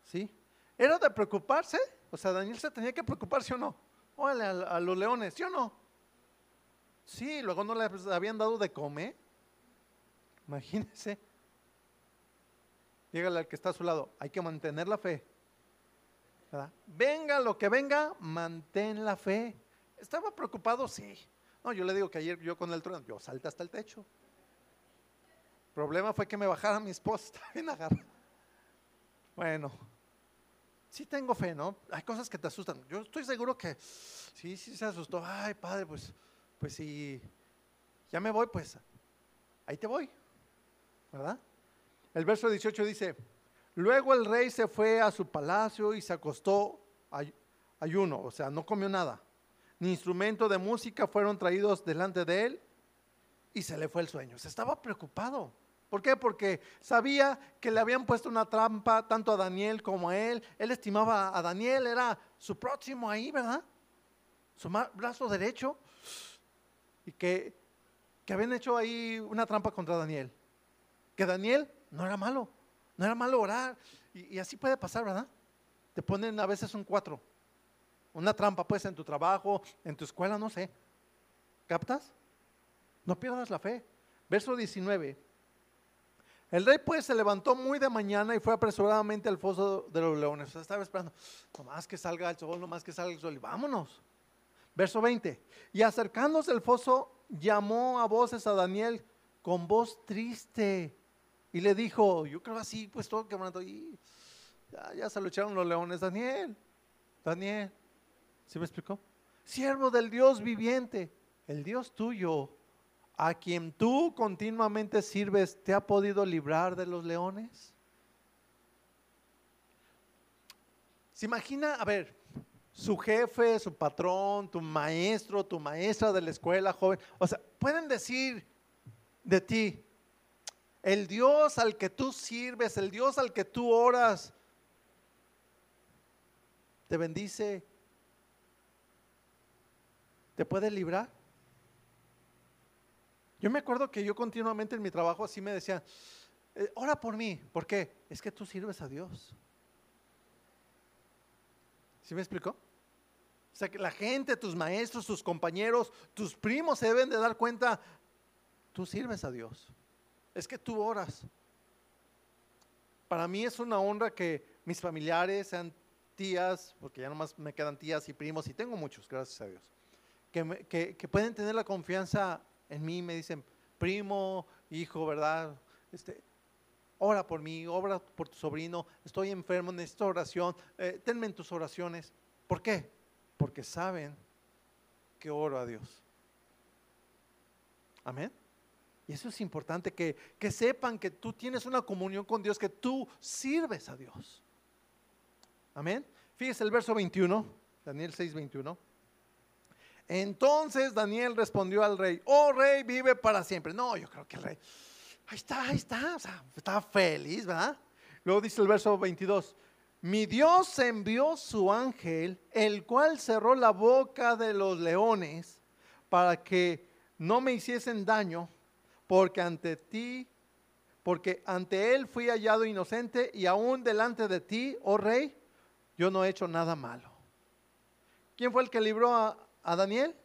¿Sí? ¿Era de preocuparse? O sea, Daniel se tenía que preocuparse o no? Órale, a, los leones, ¿sí o no? Sí, luego no le habían dado de comer. Imagínense. Dígale al que está a su lado, hay que mantener la fe. Venga lo que venga, mantén la fe. ¿Estaba preocupado? Sí. No, yo le digo que ayer yo con el trono, yo salté hasta el techo problema fue que me bajara mi esposa, [LAUGHS] agarrada. Bueno, sí tengo fe, ¿no? Hay cosas que te asustan. Yo estoy seguro que sí, sí se asustó. Ay, padre, pues, pues si ya me voy, pues ahí te voy, ¿verdad? El verso 18 dice, luego el rey se fue a su palacio y se acostó ayuno, o sea, no comió nada, ni instrumento de música fueron traídos delante de él y se le fue el sueño. Se estaba preocupado. ¿Por qué? Porque sabía que le habían puesto una trampa tanto a Daniel como a él. Él estimaba a Daniel, era su próximo ahí, ¿verdad? Su brazo derecho. Y que, que habían hecho ahí una trampa contra Daniel. Que Daniel no era malo, no era malo orar. Y, y así puede pasar, ¿verdad? Te ponen a veces un cuatro. Una trampa pues en tu trabajo, en tu escuela, no sé. ¿Captas? No pierdas la fe. Verso 19. El rey pues se levantó muy de mañana y fue apresuradamente al foso de los leones. estaba esperando, nomás que salga el sol, nomás que salga el sol y vámonos. Verso 20. Y acercándose al foso, llamó a voces a Daniel con voz triste y le dijo, yo creo así, pues todo quebrando, y ya, ya se lo los leones. Daniel, Daniel, ¿sí me explicó? Siervo del Dios viviente, el Dios tuyo a quien tú continuamente sirves, ¿te ha podido librar de los leones? Se imagina, a ver, su jefe, su patrón, tu maestro, tu maestra de la escuela, joven, o sea, pueden decir de ti, el Dios al que tú sirves, el Dios al que tú oras, te bendice, te puede librar. Yo me acuerdo que yo continuamente en mi trabajo así me decía, eh, ora por mí. ¿Por qué? Es que tú sirves a Dios. ¿Sí me explicó? O sea, que la gente, tus maestros, tus compañeros, tus primos se deben de dar cuenta, tú sirves a Dios. Es que tú oras. Para mí es una honra que mis familiares sean tías, porque ya nomás me quedan tías y primos, y tengo muchos, gracias a Dios, que, que pueden tener la confianza en mí, me dicen, primo, hijo, ¿verdad? Este, ora por mí, ora por tu sobrino, estoy enfermo, necesito oración, eh, tenme en tus oraciones. ¿Por qué? Porque saben que oro a Dios. Amén. Y eso es importante, que, que sepan que tú tienes una comunión con Dios, que tú sirves a Dios. Amén. Fíjese el verso 21, Daniel 6, 21. Entonces Daniel respondió al rey, oh rey, vive para siempre. No, yo creo que el rey, ahí está, ahí está, o sea, estaba feliz, ¿verdad? Luego dice el verso 22, mi Dios envió su ángel, el cual cerró la boca de los leones para que no me hiciesen daño, porque ante ti, porque ante él fui hallado inocente y aún delante de ti, oh rey, yo no he hecho nada malo. ¿Quién fue el que libró a, a Daniel?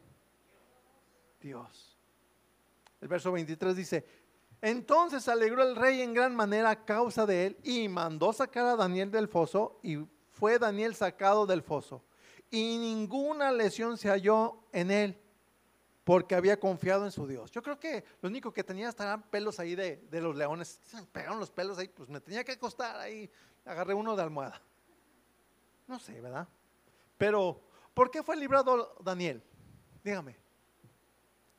Dios. El verso 23 dice, entonces alegró el rey en gran manera a causa de él y mandó sacar a Daniel del foso y fue Daniel sacado del foso y ninguna lesión se halló en él porque había confiado en su Dios. Yo creo que lo único que tenía estaban pelos ahí de, de los leones. Pegaron los pelos ahí, pues me tenía que acostar ahí. Agarré uno de almohada. No sé, ¿verdad? Pero ¿Por qué fue librado Daniel? Dígame.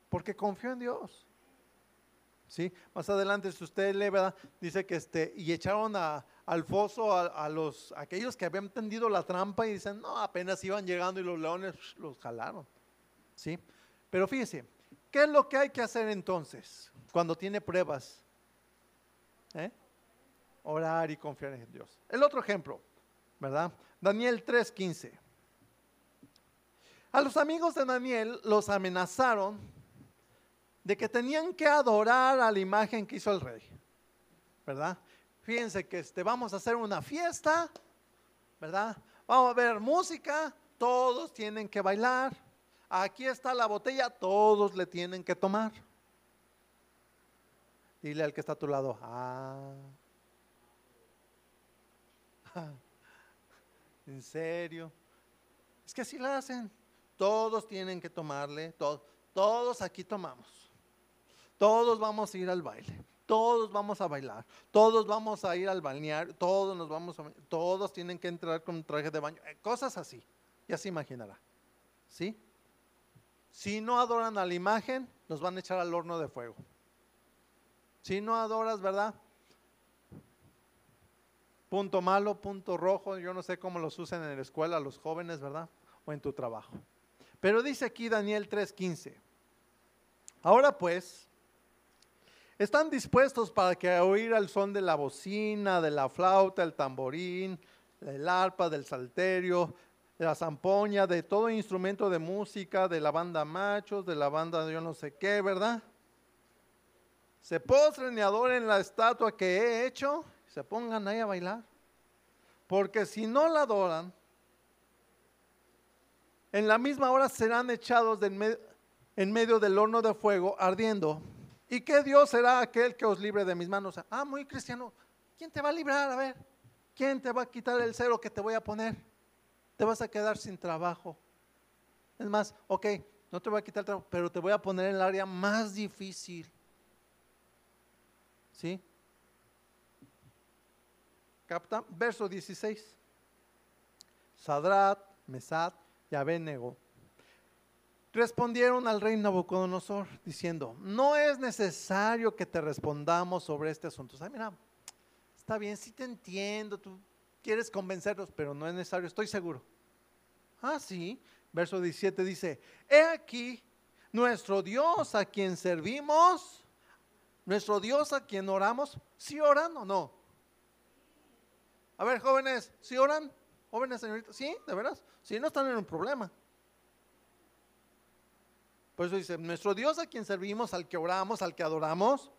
Porque confió en Dios. ¿Sí? Más adelante, si usted lee, ¿verdad? dice que este, y echaron al foso a, los, aquellos que habían tendido la trampa y dicen, no, apenas iban llegando y los leones los jalaron. ¿Sí? Pero fíjese, ¿qué es lo que hay que hacer entonces cuando tiene pruebas? ¿Eh? Orar y confiar en Dios. El otro ejemplo, ¿verdad? Daniel 3:15. A los amigos de Daniel los amenazaron de que tenían que adorar a la imagen que hizo el rey. ¿Verdad? Fíjense que este, vamos a hacer una fiesta, ¿verdad? Vamos a ver música, todos tienen que bailar. Aquí está la botella, todos le tienen que tomar. Dile al que está a tu lado, ah, [LAUGHS] ¿en serio? Es que así la hacen. Todos tienen que tomarle, todos aquí tomamos. Todos vamos a ir al baile, todos vamos a bailar, todos vamos a ir al balneario, todos nos vamos a, todos tienen que entrar con traje de baño, eh, cosas así. Ya se imaginará. ¿Sí? Si no adoran a la imagen, los van a echar al horno de fuego. Si no adoras, ¿verdad? Punto malo, punto rojo, yo no sé cómo los usan en la escuela los jóvenes, ¿verdad? O en tu trabajo. Pero dice aquí Daniel 3:15. Ahora pues, están dispuestos para que oír el son de la bocina, de la flauta, el tamborín, el arpa, del salterio, de la zampoña, de todo instrumento de música, de la banda machos, de la banda de yo no sé qué, ¿verdad? Se postren y adoren la estatua que he hecho, se pongan ahí a bailar. Porque si no la adoran, en la misma hora serán echados en medio del horno de fuego ardiendo. ¿Y qué Dios será aquel que os libre de mis manos? Ah, muy cristiano. ¿Quién te va a librar? A ver, ¿quién te va a quitar el cero que te voy a poner? te vas a quedar sin trabajo. Es más, ok, no te voy a quitar el trabajo, pero te voy a poner en el área más difícil. ¿Sí? ¿Capta? Verso 16. Sadrat, Mesat y Abednego respondieron al rey Nabucodonosor diciendo, no es necesario que te respondamos sobre este asunto. O sea, mira, está bien, sí te entiendo, tú quieres convencerlos, pero no es necesario, estoy seguro. Ah, sí. Verso 17 dice, he aquí nuestro Dios a quien servimos, nuestro Dios a quien oramos, ¿sí oran o no? A ver, jóvenes, ¿sí oran? Jóvenes, señoritas, ¿sí? ¿De veras? Sí, no están en un problema. Por eso dice, nuestro Dios a quien servimos, al que oramos, al que adoramos,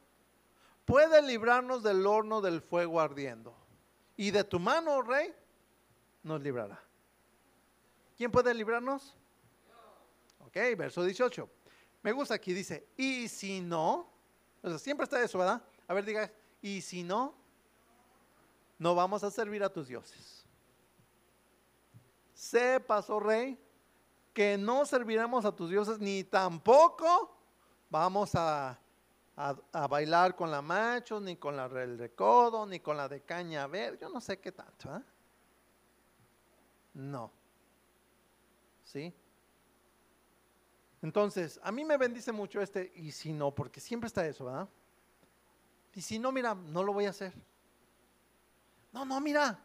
puede librarnos del horno del fuego ardiendo. Y de tu mano, rey, nos librará. ¿Quién puede librarnos? Ok, verso 18. Me gusta aquí, dice, y si no, siempre está eso, ¿verdad? A ver, diga, y si no, no vamos a servir a tus dioses. Sepas, oh rey, que no serviremos a tus dioses, ni tampoco vamos a, a, bailar con la macho, ni con la del recodo, ni con la de caña ver, yo no sé qué tanto, ¿eh? No. ¿sí? Entonces, a mí me bendice mucho este, y si no, porque siempre está eso, ¿verdad? Y si no, mira, no lo voy a hacer. No, no, mira,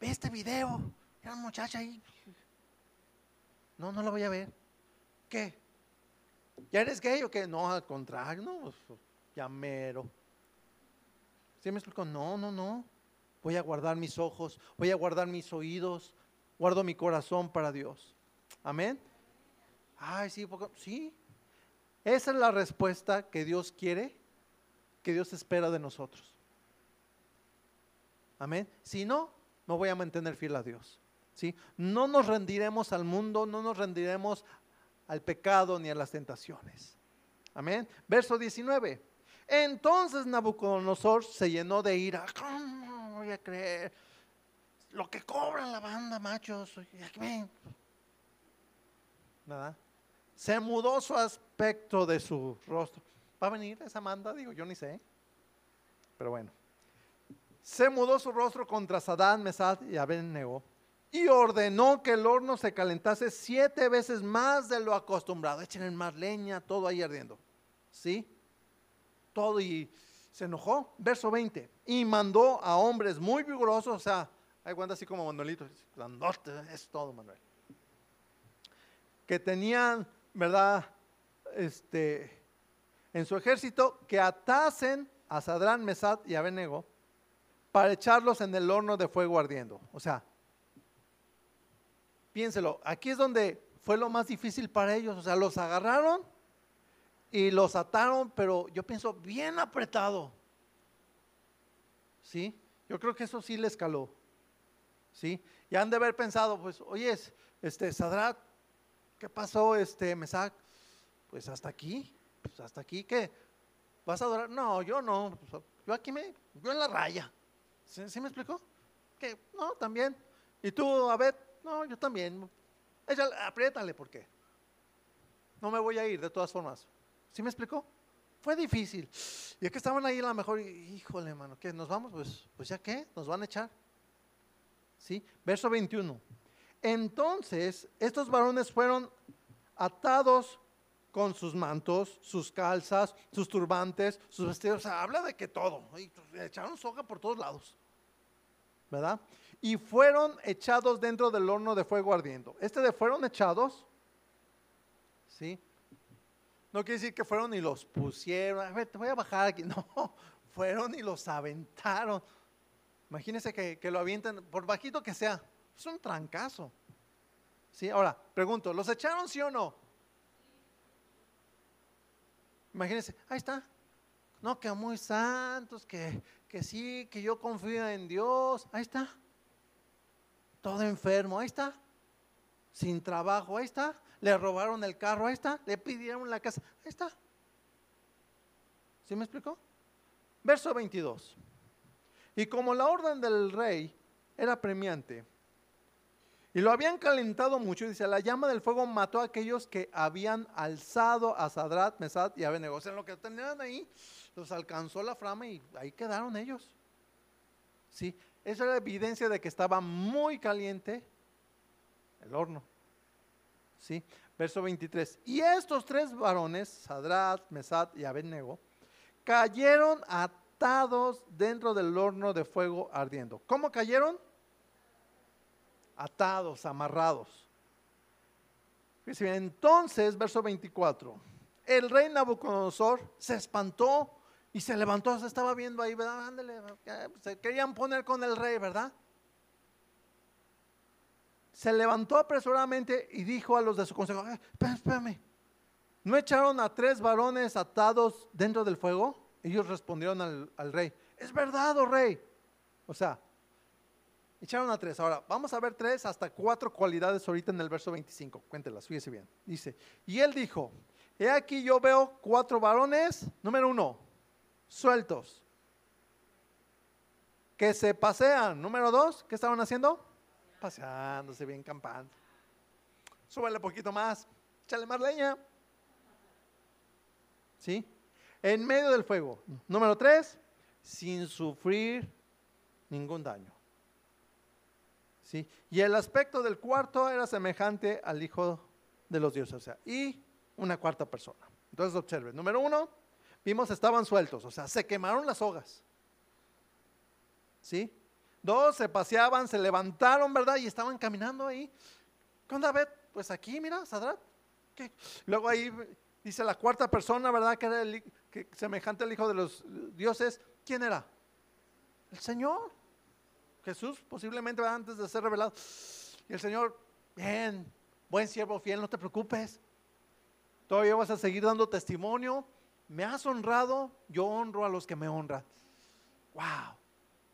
ve este video, era una muchacha ahí. No, no lo voy a ver. ¿Qué? ¿Ya eres gay o qué? No, al contrario, no, pues, ya mero. ¿Sí me explico? No, no, no. Voy a guardar mis ojos, voy a guardar mis oídos, guardo mi corazón para Dios. Amén. Ay, sí, sí. Esa es la respuesta que Dios quiere, que Dios espera de nosotros. Amén. Si no, no voy a mantener fiel a Dios. ¿Sí? No nos rendiremos al mundo, no nos rendiremos al pecado ni a las tentaciones. Amén. Verso 19. Entonces Nabucodonosor se llenó de ira. ¿Cómo voy a creer? Lo que cobra la banda, machos. Se mudó su aspecto de su rostro. ¿Va a venir esa manda? Digo, yo ni sé. Pero bueno. Se mudó su rostro contra Sadán, Mesad y Abednego y ordenó que el horno se calentase siete veces más de lo acostumbrado. Echen más leña, todo ahí ardiendo. ¿Sí? Todo y se enojó. Verso 20. Y mandó a hombres muy vigorosos, o sea, hay cuenta así como Manuelito, es todo Manuel que tenían, ¿verdad? Este, en su ejército, que atasen a Sadrán, Mesad y Abednego para echarlos en el horno de fuego ardiendo. O sea, piénselo, aquí es donde fue lo más difícil para ellos. O sea, los agarraron y los ataron, pero yo pienso bien apretado. ¿Sí? Yo creo que eso sí les caló. ¿Sí? Y han de haber pensado, pues, oye, este, Sadrat, ¿Qué pasó, este Mesac? Pues hasta aquí, pues hasta aquí, ¿qué? ¿Vas a adorar? No, yo no, yo aquí me, yo en la raya. ¿Sí, me explicó? ¿Qué? No, también. ¿Y tú, a ver? No, yo también. Ella, apriétale, ¿por qué? No me voy a ir, de todas formas. ¿Sí me explicó? Fue difícil. Y es que estaban ahí a lo mejor, híjole, mano, ¿qué? ¿Nos vamos? Pues, pues ya qué, nos van a echar. ¿Sí? Verso 21. Entonces estos varones fueron atados con sus mantos, sus calzas, sus turbantes, sus vestidos. O sea, habla de que todo. Y le echaron soga por todos lados. ¿Verdad? Y fueron echados dentro del horno de fuego ardiendo. Este de fueron echados, ¿sí? No quiere decir que fueron y los pusieron. A ver, te voy a bajar aquí. [LAUGHS] No, fueron y los aventaron. Imagínense que, que lo avienten, por bajito que sea. Es un trancazo. ¿Sí? Ahora, pregunto, ¿los echaron sí o no? Imagínense, ahí está. No, que muy santos, que, que sí, que yo confío en Dios. Ahí está. Todo enfermo, ahí está. Sin trabajo, ahí está. Le robaron el carro, ahí está. Le pidieron la casa, ahí está. ¿Sí me explicó? Verso 22. Y como la orden del rey era premiante, y lo habían calentado mucho, dice, la llama del fuego mató a aquellos que habían alzado a Sadrat, Mesad y Abednego. O en lo que tenían ahí, los alcanzó la flama y ahí quedaron ellos. Sí, esa era evidencia de que estaba muy caliente el horno. Sí, verso 23. Y estos tres varones, Sadrat, Mesad y Abednego, cayeron atados dentro del horno de fuego ardiendo. ¿Cómo cayeron? atados, amarrados. Entonces, verso 24, el rey Nabucodonosor se espantó y se levantó, se estaba viendo ahí, ¿verdad? Ándale, se querían poner con el rey, ¿verdad? Se levantó apresuradamente y dijo a los de su consejo, eh, espérame, ¿no echaron a tres varones atados dentro del fuego? Ellos respondieron al, al rey, es verdad, oh rey. O sea, Echaron a tres. Ahora, vamos a ver tres hasta cuatro cualidades ahorita en el verso 25. Cuéntelas, fíjese bien. Dice, y él dijo, he aquí yo veo cuatro varones, número uno, sueltos, que se pasean. Número dos, ¿qué estaban haciendo? Paseándose bien campando. Súbele un poquito más, échale más leña. ¿Sí? En medio del fuego. Número tres, sin sufrir ningún daño. Y el aspecto del cuarto era semejante al Hijo de los Dioses, o sea, y una cuarta persona. Entonces observen, número uno, vimos estaban sueltos, o sea, se quemaron las hogas. ¿Sí? Dos, se paseaban, se levantaron, ¿verdad? Y estaban caminando ahí. ¿Qué onda, Pues aquí, mira, Sadrat. Luego ahí dice la cuarta persona, ¿verdad? Que era semejante al Hijo de los Dioses. ¿Quién era? El Señor. Jesús posiblemente antes de ser revelado. Y el Señor, bien, buen siervo fiel, no te preocupes. Todavía vas a seguir dando testimonio. Me has honrado, yo honro a los que me honran. Wow,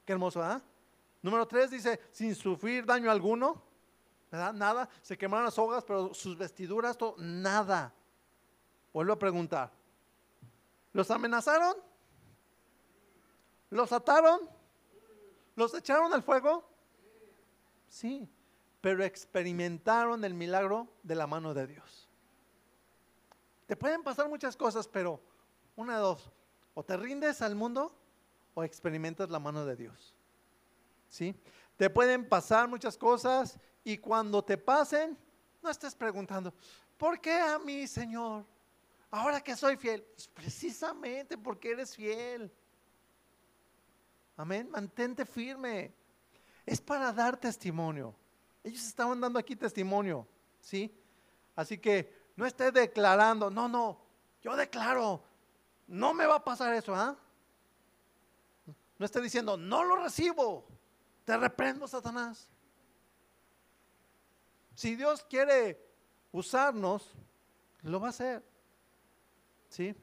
qué hermoso, ¿verdad? Número tres dice, sin sufrir daño alguno, ¿verdad? Nada, se quemaron las hogas, pero sus vestiduras, todo, nada. Vuelvo a preguntar, ¿los amenazaron? ¿Los ataron? ¿Los echaron al fuego? Sí, pero experimentaron el milagro de la mano de Dios. Te pueden pasar muchas cosas, pero una de dos, o te rindes al mundo o experimentas la mano de Dios. ¿Sí? Te pueden pasar muchas cosas y cuando te pasen, no estés preguntando, ¿por qué a mí, Señor? Ahora que soy fiel, pues precisamente porque eres fiel. Amén. Mantente firme. Es para dar testimonio. Ellos estaban dando aquí testimonio. ¿Sí? Así que no esté declarando, no, no, yo declaro, no me va a pasar eso, ¿ah? No esté diciendo, no lo recibo, te reprendo, Satanás. Si Dios quiere usarnos, lo va a hacer. ¿Sí?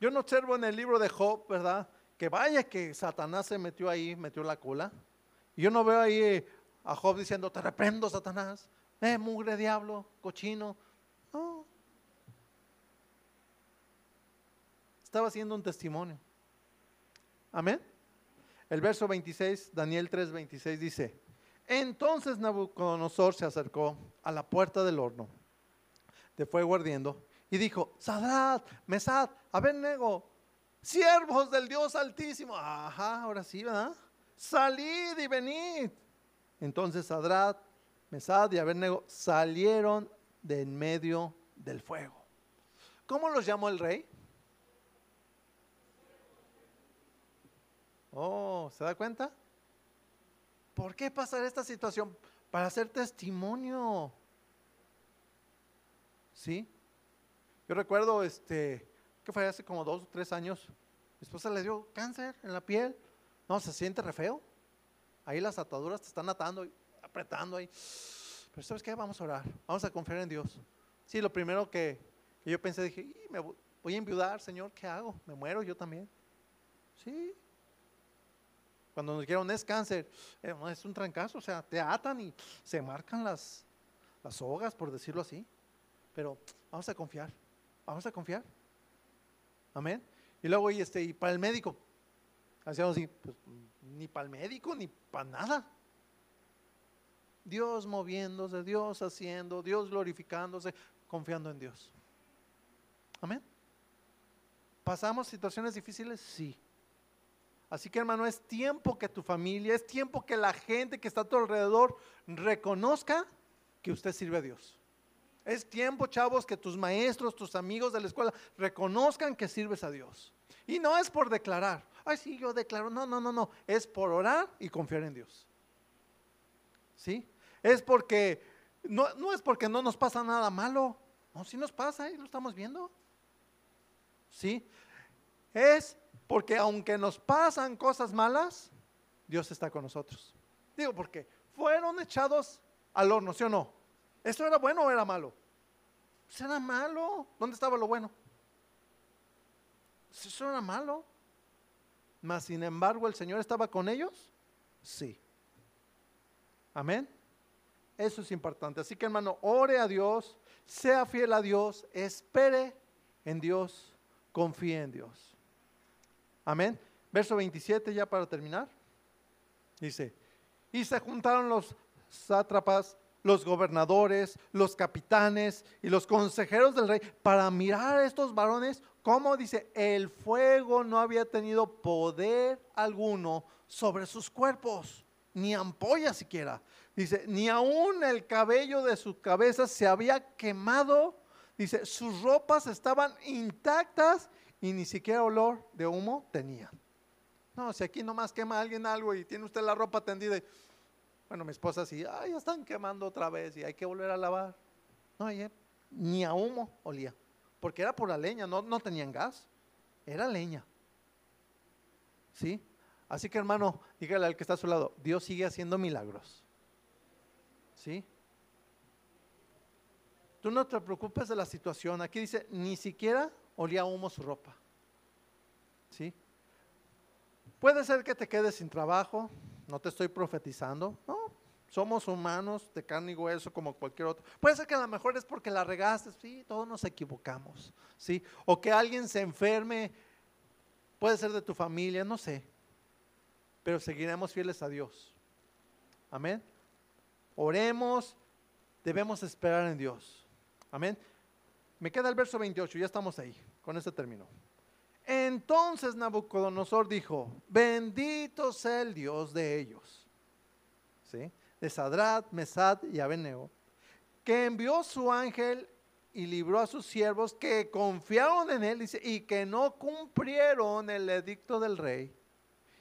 Yo no observo en el libro de Job, ¿verdad? que vaya que Satanás se metió ahí, metió la cola. Yo no veo ahí a Job diciendo, te reprendo, Satanás, eh, mugre diablo, cochino. No. Estaba haciendo un testimonio. Amén. El verso 26, Daniel 3, 26 dice, entonces Nabucodonosor se acercó a la puerta del horno de fuego ardiendo y dijo, Sadrat, Mesad, Abednego, siervos del Dios Altísimo. Ajá, ahora sí, ¿verdad? Salid y venid. Entonces Sadrat, Mesad y Abednego salieron de en medio del fuego. ¿Cómo los llamó el rey? Oh, ¿se da cuenta? ¿Por qué pasar esta situación? Para hacer testimonio. ¿Sí? Yo recuerdo, este, que fue hace como dos o tres años, mi esposa le dio cáncer en la piel. No, se siente re feo. Ahí las ataduras te están atando, y apretando ahí. Pero ¿sabes qué? Vamos a orar. Vamos a confiar en Dios. Sí, lo primero que, yo pensé, dije, "Y me voy a enviudar, Señor, ¿qué hago? ¿Me muero yo también? Sí. Cuando nos dijeron es cáncer, eh, es un trancazo, o sea, te atan y se marcan las, las sogas, por decirlo así. Pero vamos a confiar, vamos a confiar. Amén. Y luego, y, este, y para el médico, hacíamos así, pues, ni para el médico, ni para nada. Dios moviéndose, Dios haciendo, Dios glorificándose, confiando en Dios. Amén. ¿Pasamos situaciones difíciles? Sí. Así que hermano, es tiempo que tu familia, es tiempo que la gente que está a tu alrededor reconozca que usted sirve a Dios. Es tiempo, chavos, que tus maestros, tus amigos de la escuela reconozcan que sirves a Dios. Y no es por declarar, ay, sí, yo declaro. No, no, no, no. Es por orar y confiar en Dios. ¿Sí? Es porque, no, no es porque no nos pasa nada malo. No, sí nos pasa y lo estamos viendo. ¿Sí? Es porque aunque nos pasan cosas malas, Dios está con nosotros. Digo, porque fueron echados al horno, ¿sí o no? ¿Esto era bueno o era malo? Pues era malo. ¿Dónde estaba lo bueno? Pues Eso era malo. Mas, sin embargo, ¿el Señor estaba con ellos? Sí. Amén. Eso es importante. Así que, hermano, ore a Dios, sea fiel a Dios, espere en Dios, confíe en Dios. Amén. Verso 27, ya para terminar. Dice, y se juntaron los sátrapas, los gobernadores, los capitanes y los consejeros del rey para mirar a estos varones, como dice, el fuego no había tenido poder alguno sobre sus cuerpos, ni ampolla siquiera. Dice, ni aún el cabello de su cabeza se había quemado. Dice, sus ropas estaban intactas y ni siquiera olor de humo tenía. No, si aquí nomás quema alguien algo y tiene usted la ropa tendida, y, bueno, mi esposa sí, ay, ya están quemando otra vez y hay que volver a lavar. No, ayer ni a humo olía, porque era por la leña, no, no tenían gas, era leña. ¿Sí? Así que hermano, dígale al que está a su lado, Dios sigue haciendo milagros. ¿Sí? Tú no te preocupes de la situación. Aquí dice, ni siquiera olía humo su ropa. ¿Sí? Puede ser que te quedes sin trabajo, no te estoy profetizando, no, somos humanos de carne y hueso como cualquier otro. Puede ser que a lo mejor es porque la regaste, sí, todos nos equivocamos, ¿sí? O que alguien se enferme, puede ser de tu familia, no sé, pero seguiremos fieles a Dios. Amén. Oremos, debemos esperar en Dios. Amén. Me queda el verso 28, ya estamos ahí, con este término. Entonces Nabucodonosor dijo, bendito sea el Dios de ellos, ¿sí? de Sadrat, Mesad y Abeneo, que envió su ángel y libró a sus siervos que confiaron en él y que no cumplieron el edicto del rey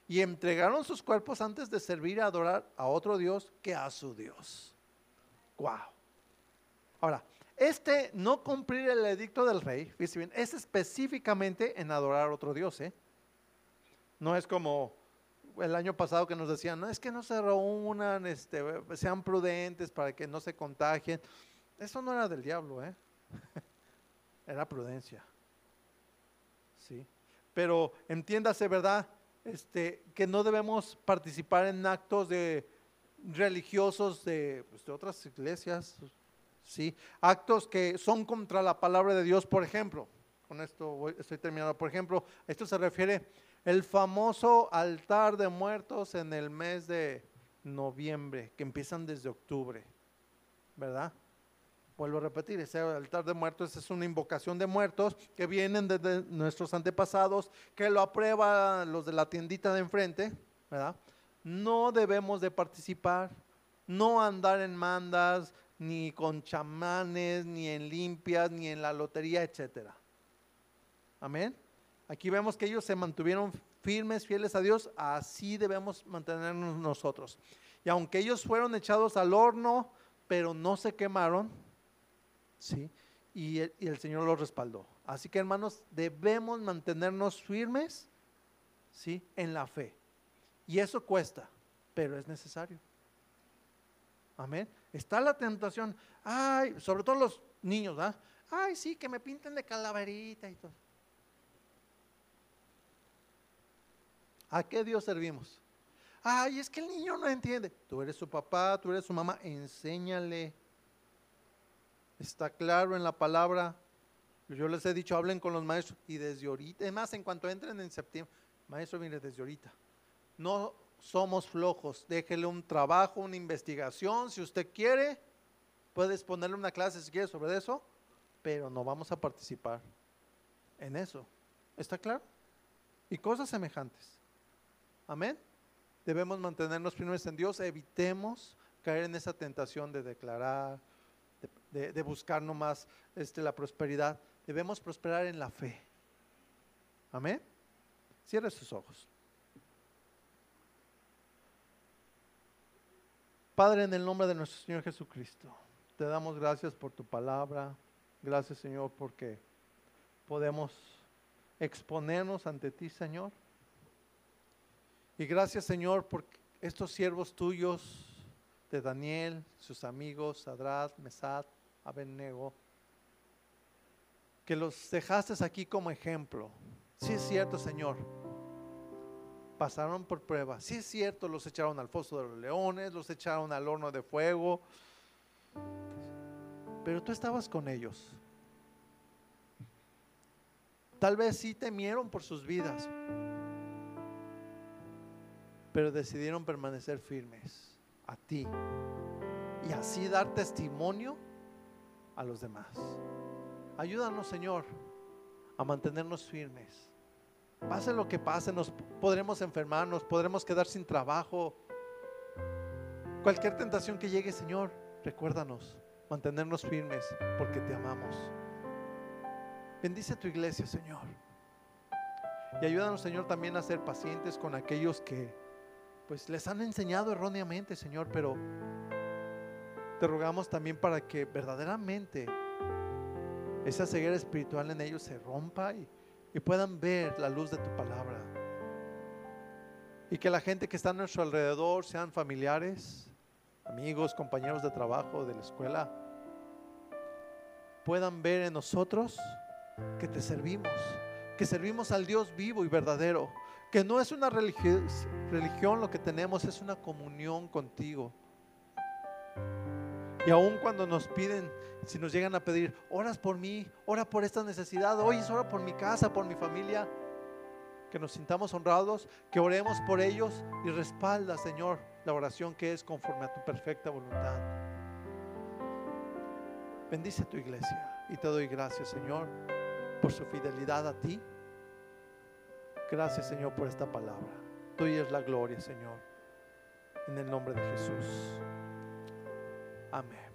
y entregaron sus cuerpos antes de servir y adorar a otro Dios que a su Dios. Wow. Ahora, este no cumplir el edicto del rey, bien, es específicamente en adorar a otro Dios, ¿eh? No es como el año pasado que nos decían, no, es que no se reúnan, este, sean prudentes para que no se contagien. Eso no era del diablo, ¿eh? [LAUGHS] era prudencia. Sí. Pero entiéndase, ¿verdad? Este, que no debemos participar en actos de religiosos de, pues, de otras iglesias, ¿sí? Actos que son contra la palabra de Dios, por ejemplo. Con esto voy- estoy terminando. Por ejemplo, esto se refiere el famoso altar de muertos en el mes de noviembre, que empiezan desde octubre, ¿verdad? Vuelvo a repetir, ese altar de muertos es una invocación de muertos que vienen desde nuestros antepasados, que lo aprueban los de la tiendita de enfrente, ¿verdad? No debemos de participar, no andar en mandas, ni con chamanes, ni en limpias, ni en la lotería, etcétera. Amén. Aquí vemos que ellos se mantuvieron firmes, fieles a Dios, así debemos mantenernos nosotros. Y aunque ellos fueron echados al horno, pero no se quemaron, ¿sí? Y el, y el Señor los respaldó. Así que hermanos, debemos mantenernos firmes, ¿sí? En la fe. Y eso cuesta, pero es necesario. Amén. Está la tentación, ay, sobre todo los niños, ¿ah? Ay, sí, que me pinten de calaverita y todo. ¿A qué Dios servimos? Ay, es que el niño no entiende. Tú eres su papá, tú eres su mamá, enséñale. Está claro en la palabra. Yo les he dicho, hablen con los maestros. Y desde ahorita, además, en cuanto entren en septiembre, maestro, mire, desde ahorita. No somos flojos. Déjele un trabajo, una investigación. Si usted quiere, puedes ponerle una clase si quiere sobre eso, pero no vamos a participar en eso. ¿Está claro? Y cosas semejantes. Amén. Debemos mantenernos firmes en Dios. Evitemos caer en esa tentación de declarar, de, buscar nomás este, la prosperidad. Debemos prosperar en la fe. Amén. Cierre sus ojos. Padre, en el nombre de nuestro Señor Jesucristo, te damos gracias por tu palabra. Gracias, Señor, porque podemos exponernos ante ti, Señor. Y gracias, Señor, por estos siervos tuyos de Daniel, sus amigos, Sadrat, Mesad, Abednego, que los dejaste aquí como ejemplo. Sí es cierto, Señor. Pasaron por pruebas. Sí es cierto, los echaron al foso de los leones, los echaron al horno de fuego. Pero tú estabas con ellos. Tal vez sí temieron por sus vidas, pero decidieron permanecer firmes a ti y así dar testimonio a los demás. Ayúdanos, Señor, a mantenernos firmes. Pase lo que pase, nos podremos enfermarnos, podremos quedar sin trabajo. Cualquier tentación que llegue, Señor, recuérdanos mantenernos firmes porque te amamos. Bendice tu iglesia, Señor. Y ayúdanos, Señor, también a ser pacientes con aquellos que pues les han enseñado erróneamente, Señor, pero te rogamos también para que verdaderamente esa ceguera espiritual en ellos se rompa y, y puedan ver la luz de tu palabra. Y que la gente que está a nuestro alrededor sean familiares, amigos, compañeros de trabajo, de la escuela, puedan ver en nosotros que te servimos, que servimos al Dios vivo y verdadero, que no es una religión, lo que tenemos, es una comunión contigo. Y aun cuando nos piden, si nos llegan a pedir, oras por mí, ora por esta necesidad, hoy es ora por mi casa, por mi familia, que nos sintamos honrados, que oremos por ellos y respalda, Señor, la oración que es conforme a tu perfecta voluntad. Bendice tu iglesia y te doy gracias, Señor, por su fidelidad a ti. Gracias, Señor, por esta palabra. Tuya es la gloria, Señor, en el nombre de Jesús. Amén.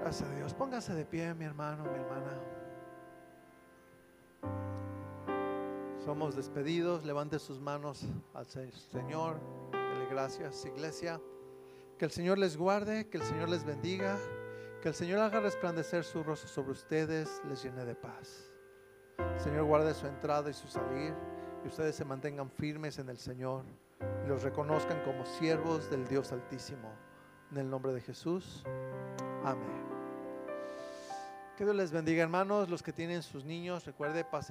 Gracias a Dios. Póngase de pie, mi hermano, mi hermana. Somos despedidos. Levante sus manos al Señor. Dele gracias, iglesia. Que el Señor les guarde, que el Señor les bendiga, que el Señor haga resplandecer su rostro sobre ustedes, les llene de paz. Señor guarde su entrada y su salir, y ustedes se mantengan firmes en el Señor los reconozcan como siervos del Dios Altísimo. En el nombre de Jesús. Amén. Que Dios les bendiga, hermanos. Los que tienen sus niños, recuerde, pasen.